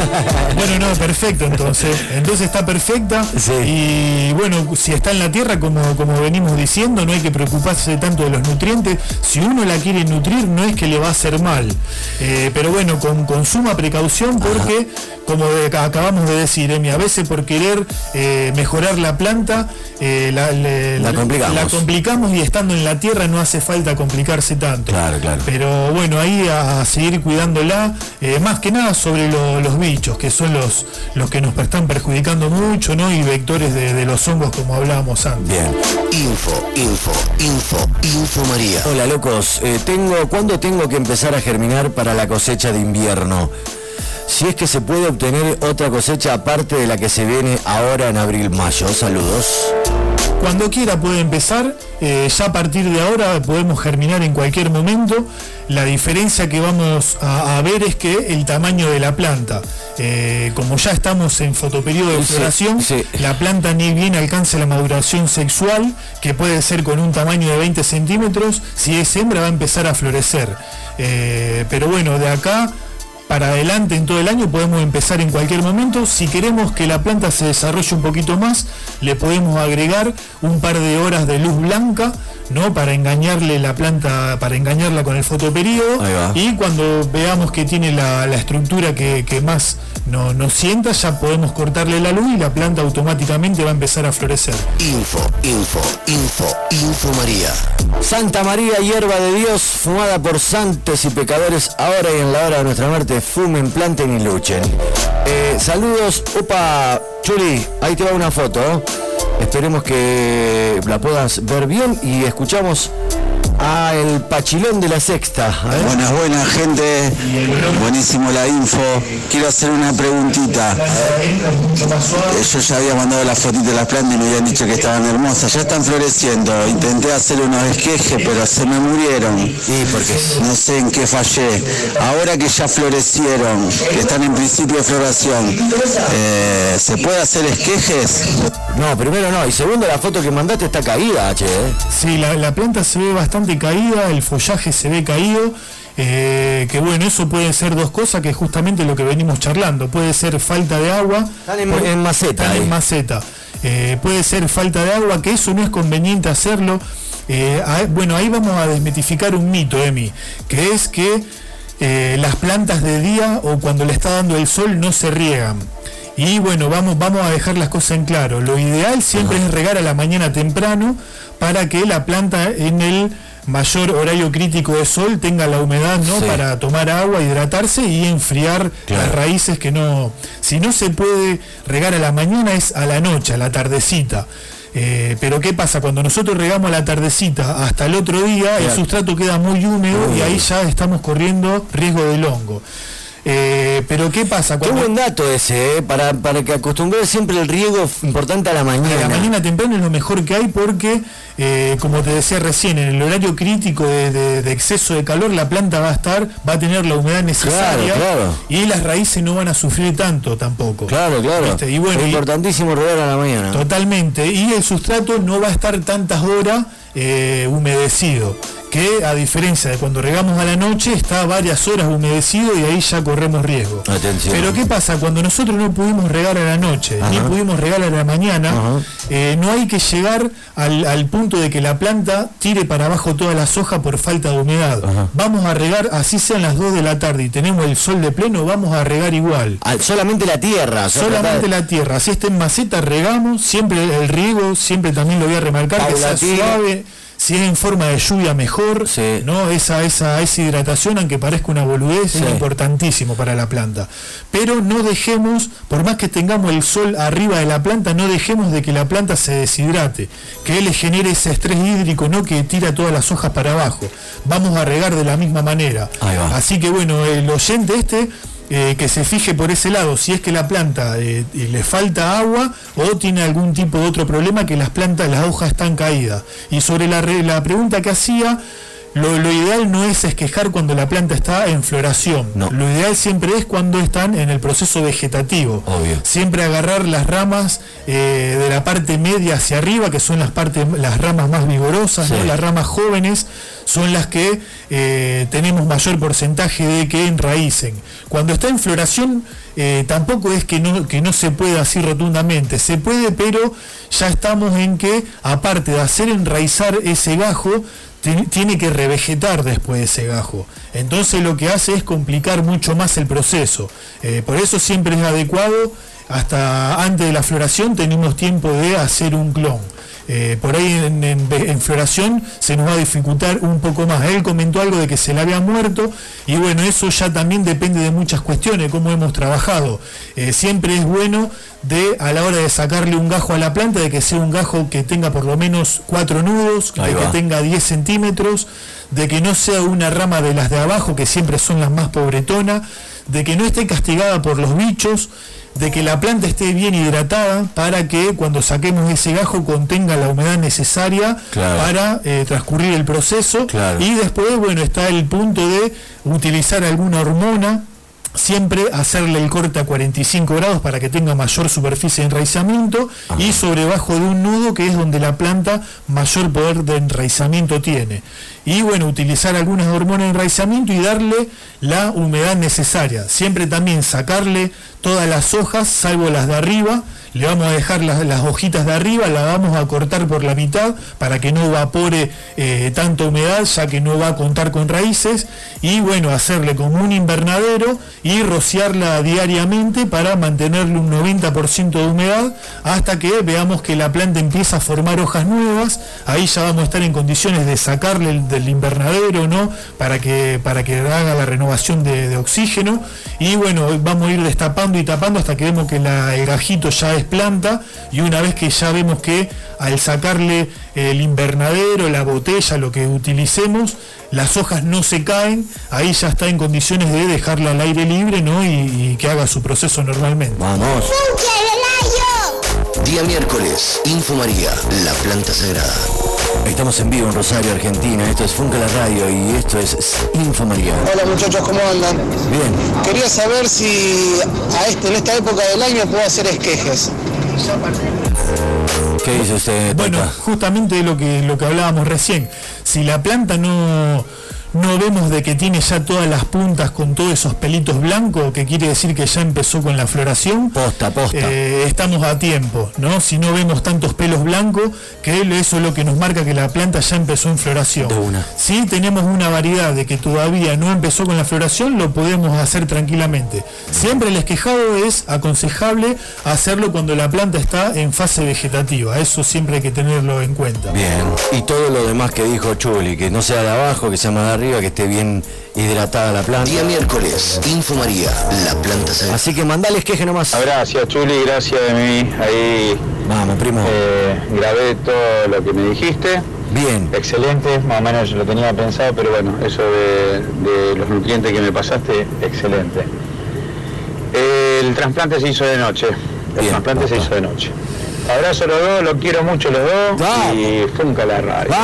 bueno, no, perfecto entonces. Entonces está perfecta. Y bueno, si está en la tierra, como, como venimos diciendo, no hay que preocuparse tanto de los nutrientes. Si uno la quiere nutrir, no es que le va a hacer mal. Eh, pero bueno, con, suma precaución porque, como acabamos de decir, Emi, a veces por querer eh, mejorar la planta, eh, la, complicamos. la complicamos y estando en la tierra no hace falta complicarse tanto. Claro, claro. Pero bueno, ahí a seguir cuidándola eh, más que nada sobre los bichos, que son los, los que nos están perjudicando mucho, ¿no? Y vectores de, los hongos como hablábamos antes. Bien. Info, info, info, info María. Hola locos, eh, tengo, ¿cuándo tengo que empezar a germinar para la cosecha de invierno? Si es que se puede obtener otra cosecha aparte de la que se viene ahora en abril-mayo. Saludos. Cuando quiera puede empezar, eh, ya a partir de ahora podemos germinar en cualquier momento. La diferencia que vamos a, ver es que el tamaño de la planta, eh, como ya estamos en fotoperiodo de floración, la planta ni bien alcanza la maduración sexual, que puede ser con un tamaño de 20 centímetros, si es hembra va a empezar a florecer. Eh, pero bueno, de acá para adelante en todo el año, podemos empezar en cualquier momento. Si queremos que la planta se desarrolle un poquito más, le podemos agregar un par de horas de luz blanca, ¿no? Para engañarle la planta, para engañarla con el fotoperíodo. Y cuando veamos que tiene la, estructura que, más no, nos sienta, ya podemos cortarle la luz y la planta automáticamente va a empezar a florecer. Info, info, info, info María. Santa María, hierba de Dios, fumada por santos y pecadores, ahora y en la hora de nuestra muerte fumen, planten y luchen. Eh, saludos, opa, Chuli, ahí te va una foto. Esperemos que la puedas ver bien y escuchamos a el Pachilón de la Sexta. Buenas, buenas, gente. Buenísimo la info. Quiero hacer una preguntita. Yo ya había mandado la fotito de las plantas y me habían dicho que estaban hermosas. Ya están floreciendo. Intenté hacer unos esquejes, pero se me murieron. ¿Y porque No sé en qué fallé. Ahora que ya florecieron, que están en principio de floración, eh, ¿se puede hacer esquejes? No, primero no. Y segundo, la foto que mandaste está caída, H. ¿eh? Sí, la planta se ve bastante caída, el follaje se ve caído. Eh, que bueno, eso puede ser dos cosas, que es justamente lo que venimos charlando. Puede ser falta de agua. en, maceta. en maceta. Eh, puede ser falta de agua, que eso no es conveniente hacerlo. Eh, bueno, ahí vamos a desmitificar un mito, Emi, que es que las plantas de día o cuando le está dando el sol no se riegan. Y bueno, vamos, vamos a dejar las cosas en claro. Lo ideal siempre es regar a la mañana temprano para que la planta en el mayor horario crítico de sol tenga la humedad ¿no? para tomar agua, hidratarse y enfriar las raíces que no. Si no se puede regar a la mañana es a la noche, a la tardecita. Eh, pero ¿qué pasa? Cuando nosotros regamos a la tardecita hasta el otro día, el sustrato queda muy húmedo y ahí ya estamos corriendo riesgo del hongo. Eh, pero ¿qué pasa? Qué buen dato ese, eh, para, para que acostumbres siempre el riego importante a la mañana. A la mañana temprano es lo mejor que hay porque, eh, como te decía recién, en el horario crítico de, exceso de calor, la planta va a estar, va a tener la humedad necesaria y las raíces no van a sufrir tanto tampoco. Claro, claro. Y bueno, es importantísimo regar a la mañana. Totalmente. Y el sustrato no va a estar tantas horas humedecido que a diferencia de cuando regamos a la noche está varias horas humedecido y ahí ya corremos riesgo. Pero ¿qué pasa? Cuando nosotros no pudimos regar a la noche, ni pudimos regar a la mañana, eh, no hay que llegar al, punto de que la planta tire para abajo todas las hojas por falta de humedad. Vamos a regar, así sean las 2 de la tarde y tenemos el sol de pleno, vamos a regar igual. solamente la tierra. Solamente la tierra. Si está en maceta, regamos, siempre el riego, siempre también lo voy a remarcar, que sea suave si es en forma de lluvia mejor, ¿no? Esa, esa, esa hidratación, aunque parezca una boludez, es importantísimo para la planta. Pero no dejemos, por más que tengamos el sol arriba de la planta, no dejemos de que la planta se deshidrate, que él le genere ese estrés hídrico, no que tira todas las hojas para abajo. Vamos a regar de la misma manera. Así que bueno, el oyente este eh, que se fije por ese lado si es que la planta eh, le falta agua o tiene algún tipo de otro problema que las plantas, las hojas están caídas. Y sobre la pregunta que hacía, lo, ideal no es esquejar cuando la planta está en floración. Lo ideal siempre es cuando están en el proceso vegetativo. Siempre agarrar las ramas eh, de la parte media hacia arriba, que son las partes, las ramas más vigorosas, las ramas jóvenes son las que eh, tenemos mayor porcentaje de que enraícen. Cuando está en floración, eh, tampoco es que no, que no se pueda así rotundamente, se puede, pero ya estamos en que, aparte de hacer enraizar ese gajo, tiene que revegetar después de ese gajo. Entonces lo que hace es complicar mucho más el proceso. Eh, por eso siempre es adecuado, hasta antes de la floración tenemos tiempo de hacer un clon. Eh, por ahí en, floración se nos va a dificultar un poco más. Él comentó algo de que se le había muerto y bueno, eso ya también depende de muchas cuestiones, cómo hemos trabajado. Eh, siempre es bueno de a la hora de sacarle un gajo a la planta, de que sea un gajo que tenga por lo menos cuatro nudos, de que tenga 10 centímetros, de que no sea una rama de las de abajo, que siempre son las más pobretonas, de que no esté castigada por los bichos de que la planta esté bien hidratada para que cuando saquemos ese gajo contenga la humedad necesaria para eh, transcurrir el proceso. Y después bueno está el punto de utilizar alguna hormona siempre hacerle el corte a 45 grados para que tenga mayor superficie de enraizamiento y sobre bajo de un nudo que es donde la planta mayor poder de enraizamiento tiene. Y bueno, utilizar algunas hormonas de enraizamiento y darle la humedad necesaria. Siempre también sacarle todas las hojas, salvo las de arriba, le vamos a dejar las, hojitas de arriba, la vamos a cortar por la mitad para que no evapore eh, tanta humedad, ya que no va a contar con raíces, y bueno, hacerle como un invernadero y rociarla diariamente para mantenerle un 90% de humedad hasta que veamos que la planta empieza a formar hojas nuevas, ahí ya vamos a estar en condiciones de sacarle del invernadero, ¿no? Para que, para que haga la renovación de, oxígeno, y bueno, vamos a ir destapando y tapando hasta que vemos que el gajito ya es planta y una vez que ya vemos que al sacarle el invernadero, la botella, lo que utilicemos, las hojas no se caen, ahí ya está en condiciones de dejarla al aire libre ¿no? y, que haga su proceso normalmente. Vamos. Día miércoles, Info María, la planta sagrada. Estamos en vivo en Rosario, Argentina. Esto es Funca la Radio y esto es Info María. Hola muchachos, ¿cómo andan? Bien. Quería saber si a este, en esta época del año puedo hacer esquejes. ¿Qué dice usted? Bueno, justamente lo que, lo que hablábamos recién. Si la planta no no vemos de que tiene ya todas las puntas con todos esos pelitos blancos, que quiere decir que ya empezó con la floración. Posta, posta. Eh, estamos a tiempo, ¿no? Si no vemos tantos pelos blancos, que eso es lo que nos marca que la planta ya empezó en floración. Si tenemos una variedad de que todavía no empezó con la floración, lo podemos hacer tranquilamente. Siempre el esquejado es aconsejable hacerlo cuando la planta está en fase vegetativa. Eso siempre hay que tenerlo en cuenta. Bien. Y todo lo demás que dijo Chuli, que no sea de abajo, que sea más de arriba que esté bien hidratada la planta. Día miércoles, Info María, la planta sagrada. Así que mandales queje nomás. Gracias, Chuli, gracias de mí. Ahí Vamos, primo. Eh, grabé todo lo que me dijiste. Bien. Excelente, más o menos lo tenía pensado, pero bueno, eso de, los nutrientes que me pasaste, excelente. El trasplante se hizo de noche. El trasplante se hizo de noche. Abrazo a los dos, los quiero mucho los dos y funca la radio.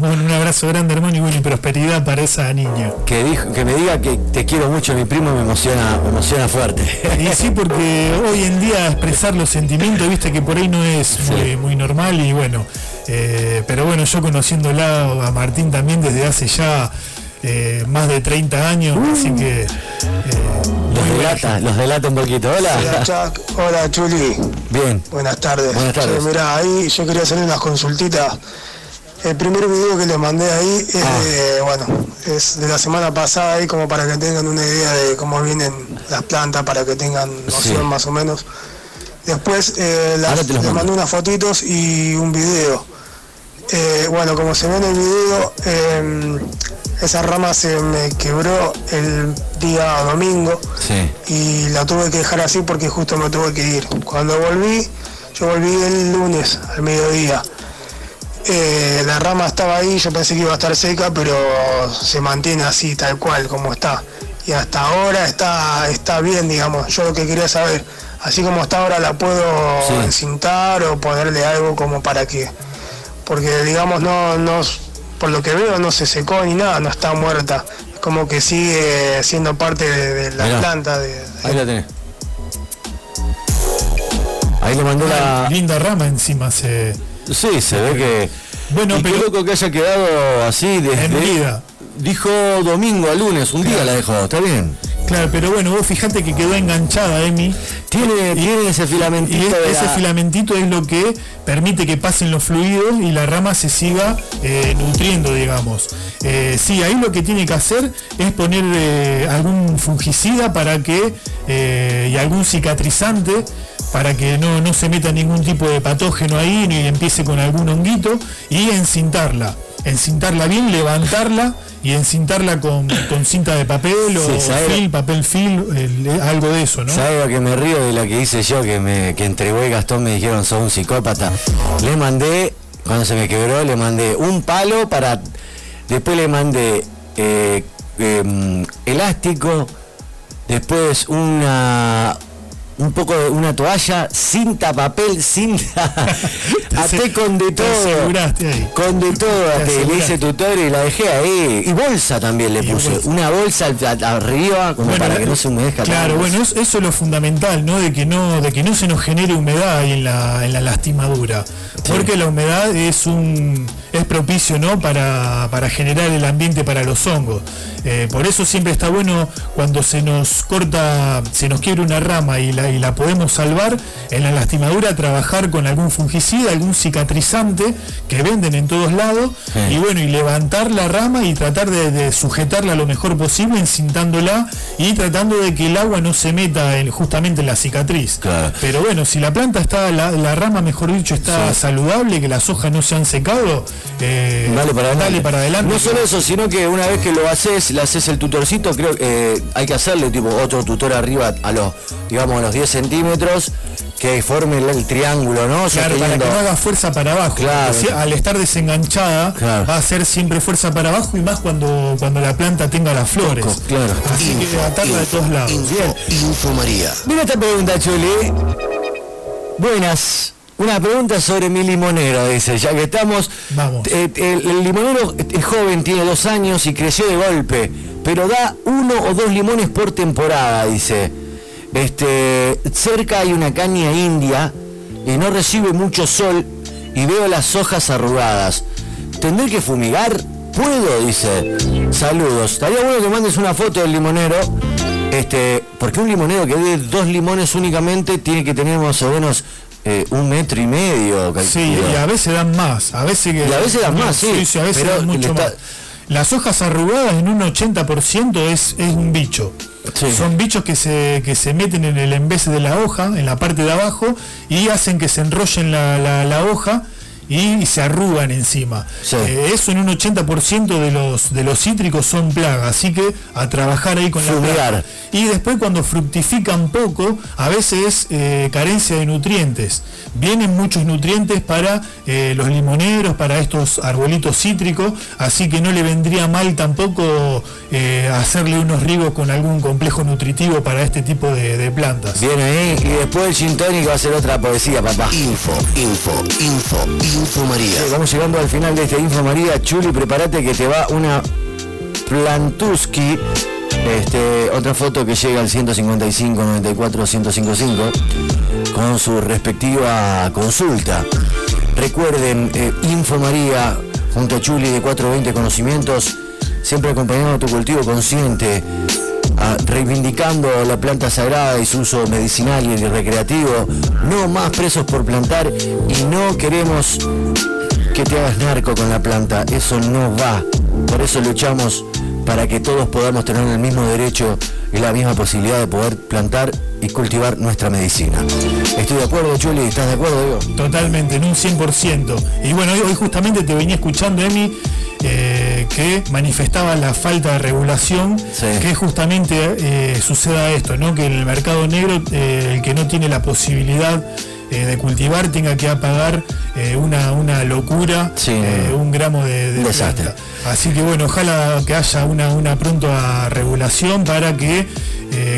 Un abrazo grande hermano y buena prosperidad para esa niña. Que dijo, que me diga que te quiero mucho mi primo me emociona, me emociona fuerte. Y sí, porque hoy en día expresar los sentimientos, viste que por ahí no es muy, normal y bueno. Eh, pero bueno, yo conociéndola a Martín también desde hace ya eh, más de 30 años, así que... Eh, los delata, los delata un poquito. Hola. Hola, Hola Chuli. Bien. Buenas tardes. Buenas tardes. mira, ahí yo quería hacer unas consultitas. El primer video que les mandé ahí es ah. de, bueno, es de la semana pasada ahí como para que tengan una idea de cómo vienen las plantas, para que tengan noción más o menos. Después eh, les mandé unas fotitos y un video. Eh, bueno, como se ve en el video, em, esa rama se me quebró el día domingo y la tuve que dejar así porque justo me tuve que ir. Cuando volví, yo volví el lunes al mediodía. Eh, la rama estaba ahí, yo pensé que iba a estar seca, pero se mantiene así, tal cual, como está. Y hasta ahora está, está bien, digamos. Yo lo que quería saber, así como está ahora, la puedo encintar o ponerle algo como para que. Porque, digamos, no, no por lo que veo no se secó ni nada, no está muerta. Como que sigue siendo parte de, la planta. De, Ahí la tenés. Ahí le mandó la. Linda rama encima se. Sí, se ve que. Bueno, pero. Qué loco que haya quedado así desde. En vida. Dijo domingo a lunes, un día la dejó, está bien. Claro, pero bueno, vos fijate que quedó enganchada, Emi. Tiene, tiene ese filamentito. Y ese filamentito es lo que permite que pasen los fluidos y la rama se siga eh, nutriendo, digamos. Eh, sí, ahí lo que tiene que hacer es poner eh, algún fungicida para que, y algún cicatrizante para que no, no se meta ningún tipo de patógeno ahí ni empiece con algún honguito y encintarla encintarla bien, levantarla y encintarla con, cinta de papel o papel film, algo de eso, ¿no? ¿Sabes que me río de la que hice yo, que me que entregó y Gastón me dijeron sos un psicópata? Le mandé, cuando se me quebró, le mandé un palo para. Después le mandé eh, em, elástico, después una un poco de una toalla, cinta, papel, cinta, até con de todo. Con de todo, até, le hice tutor y la dejé ahí. Y bolsa también le puse, una bolsa arriba como para que no se humedezca. Claro, bueno, eso, es lo fundamental, ¿no? De que no, de que no se nos genere humedad ahí en la, en la lastimadura. Porque la humedad es un es propicio ¿no? para, para generar el ambiente para los hongos. Eh, por eso siempre está bueno cuando se nos corta, se nos quiebra una rama y la, y la podemos salvar, en la lastimadura trabajar con algún fungicida, algún cicatrizante que venden en todos lados, y bueno, y levantar la rama y tratar de, sujetarla lo mejor posible, encintándola y tratando de que el agua no se meta en, justamente en la cicatriz. Pero bueno, si la planta está, la, rama mejor dicho, está saludable, que las hojas no se han secado, eh, dale, para dale, para adelante. No solo eso, sino que una vez que lo haces le haces el tutorcito, creo que eh, hay que hacerle tipo otro tutor arriba a los, digamos, a los 10 centímetros que forme el, triángulo, ¿no? Claro, para que no haga fuerza para abajo. Claro. al estar desenganchada, va a hacer siempre fuerza para abajo y más cuando, cuando la planta tenga las flores. claro. Así que atarla de todos lados. Bien. Info María. Mira esta pregunta, Chuli. Buenas. Una pregunta sobre mi limonero, dice, ya que estamos. Vamos. Eh, el, limonero es joven, tiene dos años y creció de golpe, pero da uno o dos limones por temporada, dice. Este, cerca hay una caña india y no recibe mucho sol y veo las hojas arrugadas. ¿Tendré que fumigar? Puedo, dice. Saludos. Estaría bueno que mandes una foto del limonero. Este, porque un limonero que dé dos limones únicamente tiene que tener más o menos eh, un metro y medio. Sí, y a veces dan más. A veces, y a veces dan más, sí. a veces dan mucho más. Las hojas arrugadas en un 80% es, es un bicho. Son bichos que se, que se meten en el envase de la hoja, en la parte de abajo, y hacen que se enrollen la, la, la hoja y se arrugan encima. Eh, eso en un 80% de los, de los cítricos son plagas, así que a trabajar ahí con el la Y después cuando fructifican poco, a veces es eh, carencia de nutrientes. Vienen muchos nutrientes para eh, los limoneros, para estos arbolitos cítricos, así que no le vendría mal tampoco hacerle unos rigos con algún complejo nutritivo para este tipo de, plantas. Bien ahí, y después el gin va a ser otra poesía, papá. Info, info, info, info. Info María. vamos llegando al final de este Info María. Chuli, prepárate que te va una Plantuski. Este, otra foto que llega al 155 94 1055 con su respectiva consulta. Recuerden, eh, Info María junto a Chuli de 420 Conocimientos, siempre acompañando tu cultivo consciente reivindicando la planta sagrada y su uso medicinal y recreativo. No más presos por plantar y no queremos que te hagas narco con la planta. Eso no va. Por eso luchamos para que todos podamos tener el mismo derecho y la misma posibilidad de poder plantar y cultivar nuestra medicina. Estoy de acuerdo, Chuli, ¿estás de acuerdo, Diego? Totalmente, en un 100%. Y bueno, hoy justamente te venía escuchando, Emi, eh, que manifestaba la falta de regulación, que justamente eh, suceda esto, ¿no? que en el mercado negro eh, el que no tiene la posibilidad de cultivar tenga que apagar una, una, locura, un gramo de, de planta. Así que bueno, ojalá que haya una, una pronta regulación para que,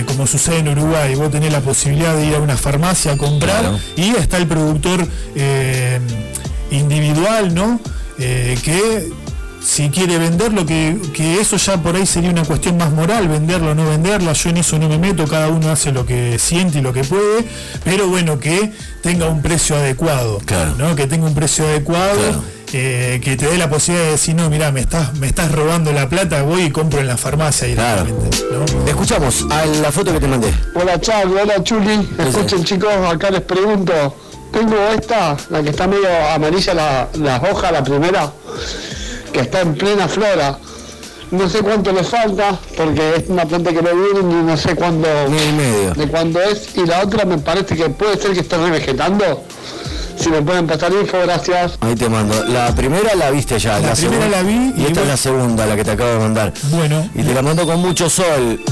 como sucede en Uruguay, vos tenés la posibilidad de ir a una farmacia a comprar y está el productor individual, ¿no? que si quiere venderlo, que, que, eso ya por ahí sería una cuestión más moral, venderlo o no venderlo, yo en eso no me meto, cada uno hace lo que siente y lo que puede, pero bueno, que tenga un precio adecuado, ¿no? que tenga un precio adecuado. Eh, que te dé la posibilidad de decir, no, mira, me estás, me estás robando la plata, voy y compro en la farmacia directamente. Escuchamos a la foto que te mandé. Hola Charlie, hola Chuli, escuchen chicos, acá les pregunto, tengo esta, la que está medio amarilla la, la hoja, la primera, que está en plena flora. No sé cuánto le falta, porque es una planta que no viene y no sé cuándo de cuándo es. Y la otra me parece que puede ser que esté revegetando. Si me pueden pasar info, gracias. Ahí te mando. La primera la viste ya. La, primera la vi. Y, esta es la segunda, la que te acabo de mandar. Bueno. Y te la mando con mucho sol.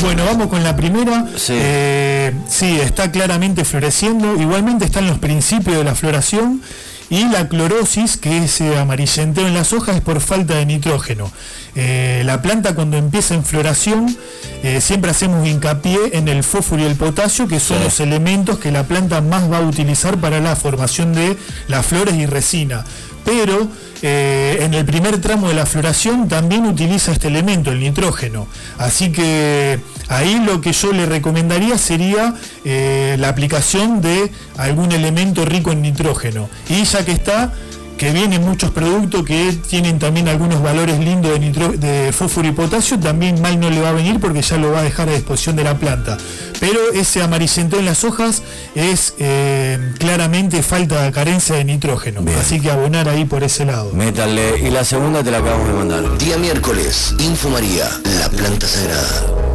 Bueno, vamos con la primera. Sí. Eh, sí, está claramente floreciendo. Igualmente está en los principios de la floración. Y la clorosis, que es amarillenteo en las hojas, es por falta de nitrógeno. Eh, la planta cuando empieza en floración eh, siempre hacemos hincapié en el fósforo y el potasio, que son los elementos que la planta más va a utilizar para la formación de las flores y resina. Pero eh, en el primer tramo de la floración también utiliza este elemento, el nitrógeno. Así que ahí lo que yo le recomendaría sería la aplicación de algún elemento rico en nitrógeno. Y ya que está, que vienen muchos productos que tienen también algunos valores lindos de, de fósforo y potasio, también mal no le va a venir porque ya lo va a dejar a disposición de la planta. Pero ese amarillento en las hojas es eh, claramente falta de carencia de nitrógeno. Así que abonar ahí por ese lado. Métale. Y la segunda te la acabamos de mandar. Día miércoles, Info María, la planta sagrada.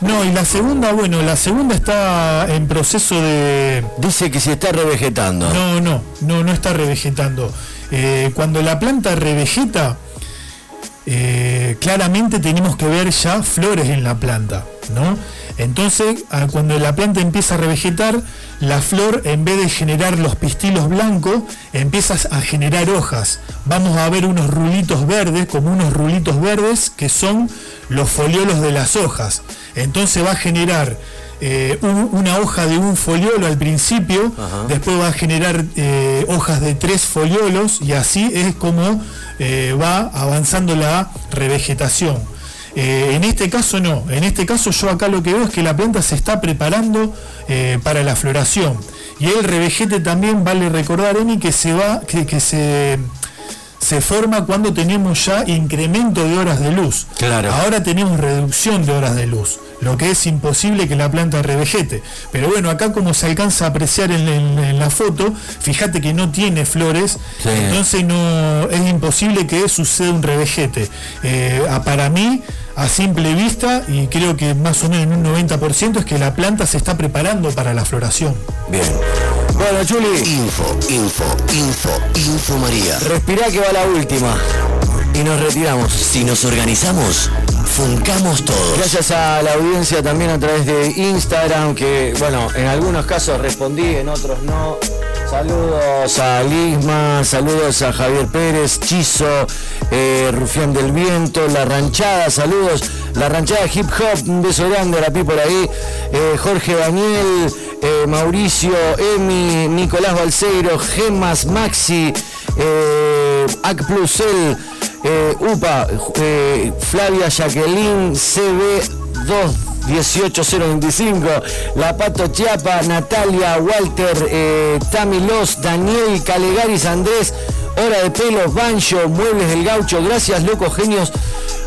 No, y la segunda, bueno, la segunda está en proceso de... Dice que se está revegetando. No, no, no, no está revegetando. Eh, cuando la planta revegeta, eh, claramente tenemos que ver ya flores en la planta, ¿no? Entonces, cuando la planta empieza a revegetar, la flor, en vez de generar los pistilos blancos, empieza a generar hojas. Vamos a ver unos rulitos verdes, como unos rulitos verdes, que son los foliolos de las hojas. Entonces va a generar eh, una hoja de un foliolo al principio, después va a generar eh, hojas de tres foliolos y así es como eh, va avanzando la revegetación. En este caso no, en este caso yo acá lo que veo es que la planta se está preparando para la floración. Y el revegete también vale recordar, Emi, que se va, que se se forma cuando tenemos ya incremento de horas de luz. Claro. Ahora tenemos reducción de horas de luz, lo que es imposible que la planta revegete. Pero bueno, acá como se alcanza a apreciar en, la foto, fíjate que no tiene flores, entonces no es imposible que suceda un revegete. Eh, para mí, a simple vista, y creo que más o menos en un 90%, es que la planta se está preparando para la floración. Bien. Bueno, Juli. Info, info, info, info María. Respirá que va la última. Y nos retiramos. Si nos organizamos, funcamos todos. Gracias a la audiencia también a través de Instagram, que bueno, en algunos casos respondí, en otros no. Saludos a Lisma, saludos a Javier Pérez, Chizo, eh, Rufián del Viento, La Ranchada, saludos, La Ranchada Hip Hop, un beso grande a la pi por ahí, eh, Jorge Daniel, eh, Mauricio, Emi, Nicolás Balseiro, Gemas, Maxi, Ac Plusel, UPA, Flavia Jacqueline, CB2 18025, La Pato Chiapa, Natalia, Walter, eh, Tami Los, Daniel, Calegaris, Andrés, Hora de Pelos, Bancho, Muebles del Gaucho, gracias locos genios.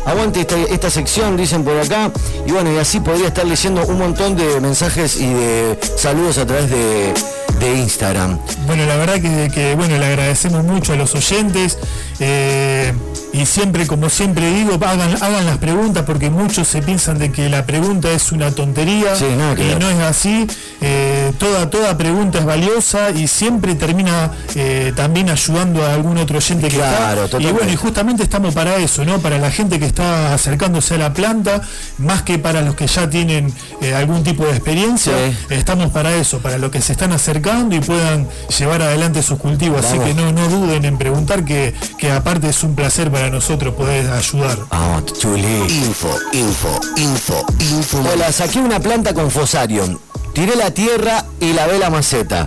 Aguante esta, sección, dicen por acá. Y bueno, y así podría estar leyendo un montón de mensajes y de saludos a través de, Instagram. Bueno, la verdad que, bueno, le agradecemos mucho a los oyentes. Eh, y siempre, como siempre digo, hagan, hagan las preguntas porque muchos se piensan de que la pregunta es una tontería y no es así. Eh, toda, toda pregunta es valiosa y siempre termina eh, también ayudando a algún otro oyente que claro, está. Y bueno, y justamente estamos para eso, ¿no? Para la gente que está acercándose a la planta, más que para los que ya tienen eh, algún tipo de experiencia, estamos para eso, para los que se están acercando y puedan llevar adelante sus cultivos. Así que no, no duden en preguntar que, que aparte es un placer para nosotros poder ayudar. Vamos, Info, info, info, info. Hola, saqué una planta con fosarium, tiré la tierra y lavé la maceta.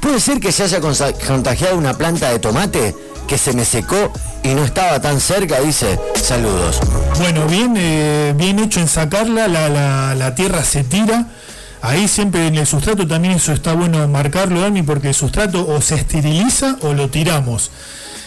¿Puede ser que se haya contagiado una planta de tomate que se me secó y no estaba tan cerca? Dice, saludos. Bueno, bien, eh, bien hecho en sacarla, la, la, tierra se tira. Ahí siempre en el sustrato también eso está bueno marcarlo, Dani, porque el sustrato o se esteriliza o lo tiramos.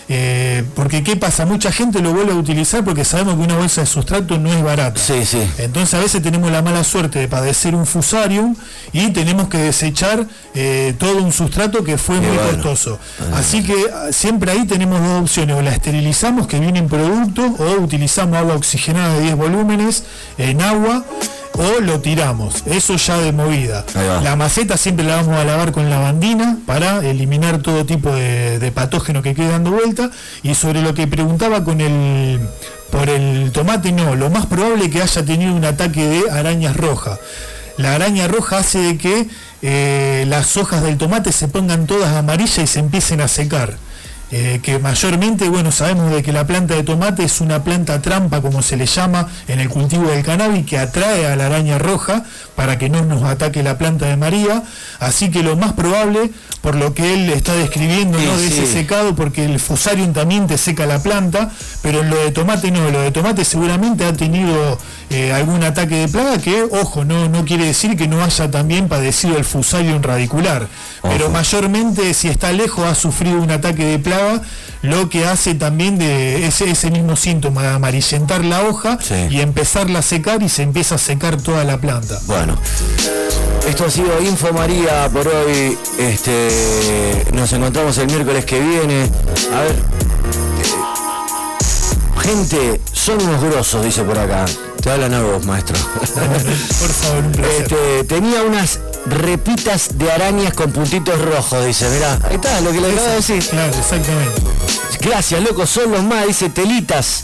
Eh, porque ¿qué pasa? Mucha gente lo vuelve a utilizar porque sabemos que una bolsa de sustrato no es barata. Sí, sí. Entonces a veces tenemos la mala suerte de padecer un fusarium y tenemos que desechar eh, todo un sustrato que fue muy costoso. Así que ah, siempre ahí tenemos dos opciones, o la esterilizamos que viene en producto o utilizamos agua oxigenada de 10 volúmenes en agua o lo tiramos. Eso ya de movida. La maceta siempre la vamos a lavar con lavandina para eliminar todo tipo de, patógeno que quede dando vuelta. Y sobre lo que preguntaba con el por el tomate, no, lo más probable es que haya tenido un ataque de arañas rojas. La araña roja hace de que eh, las hojas del tomate se pongan todas amarillas y se empiecen a secar. Eh, que mayormente, bueno, sabemos de que la planta de tomate es una planta trampa, como se le llama en el cultivo del cannabis, que atrae a la araña roja para que no nos ataque la planta de María. Así que lo más probable, por lo que él está describiendo, ¿no? de ese secado, porque el fusarium también te seca la planta, pero en lo de tomate no, lo de tomate seguramente ha tenido eh, algún ataque de plaga que, ojo, no, no quiere decir que no haya también padecido el fusarium radicular, pero mayormente si está lejos ha sufrido un ataque de plaga, lo que hace también de ese, ese mismo síntoma de amarillentar la hoja y empezarla a secar y se empieza a secar toda la planta. Bueno, esto ha sido Info María por hoy. Este, nos encontramos el miércoles que viene. A ver. Eh, gente, son unos grosos, dice por acá. Te hablan a vos, maestro. por favor, un este, tenía unas repitas de arañas con puntitos rojos, dice, mirá, ahí está lo que le acabo de decir. Claro, exactamente. Gracias, loco, son los más, dice telitas.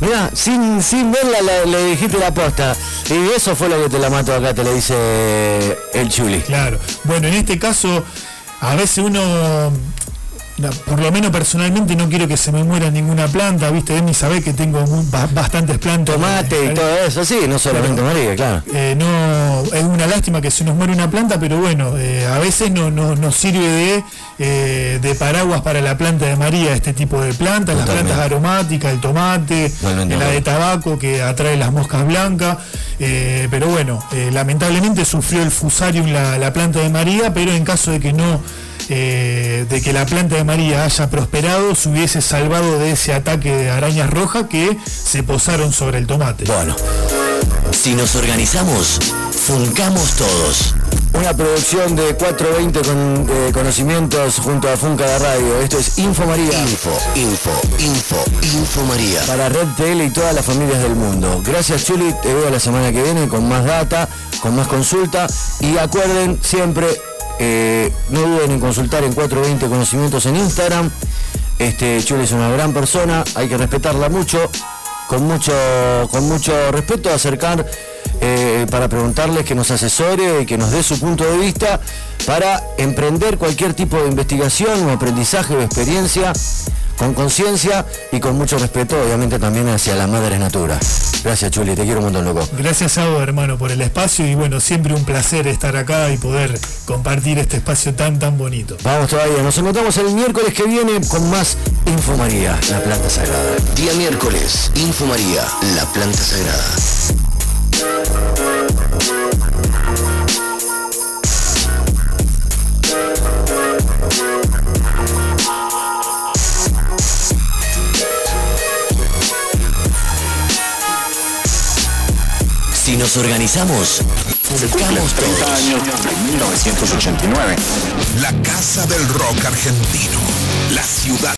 Mirá, sin, sin verla le, dijiste la posta. Y eso fue lo que te la mató acá, te lo dice el chuli. Claro. Bueno, en este caso, a veces uno por lo menos personalmente no quiero que se me muera ninguna planta, viste, Emi sabe que tengo bastantes plantas. Tomate y todo eso, sí, no solamente María, claro. Eh, no, es una lástima que se nos muere una planta, pero bueno, eh, a veces no, nos sirve de, eh, de paraguas para la planta de María, este tipo de plantas, las plantas aromáticas, el tomate, la de tabaco que atrae las moscas blancas, pero bueno, lamentablemente sufrió el fusarium la, la planta de María, pero en caso de que no eh, de que la planta de María haya prosperado, se hubiese salvado de ese ataque de arañas rojas que se posaron sobre el tomate. Bueno, si nos organizamos, funcamos todos. Una producción de 420 con eh, conocimientos junto a Funca de Radio. Esto es Info María. Info, info, info, info María. Para Red Tele y todas las familias del mundo. Gracias Chuli, te veo la semana que viene con más data, con más consulta. Y acuerden siempre eh, no duden en consultar en 420 Conocimientos en Instagram. Este Chule es una gran persona, hay que respetarla mucho, con mucho, con mucho respeto, acercar eh, para preguntarles que nos asesore y que nos dé su punto de vista para emprender cualquier tipo de investigación o aprendizaje o experiencia con conciencia y con mucho respeto, obviamente también hacia la madre natura. Gracias, Chuli, te quiero un montón, loco. Gracias a vos, hermano, por el espacio y bueno, siempre un placer estar acá y poder compartir este espacio tan, tan bonito. Vamos todavía, nos encontramos el miércoles que viene con más Info María, la planta sagrada. Día miércoles, Info María, la planta sagrada. Si nos organizamos, buscamos 30 años en 1989. La Casa del Rock Argentino. La ciudad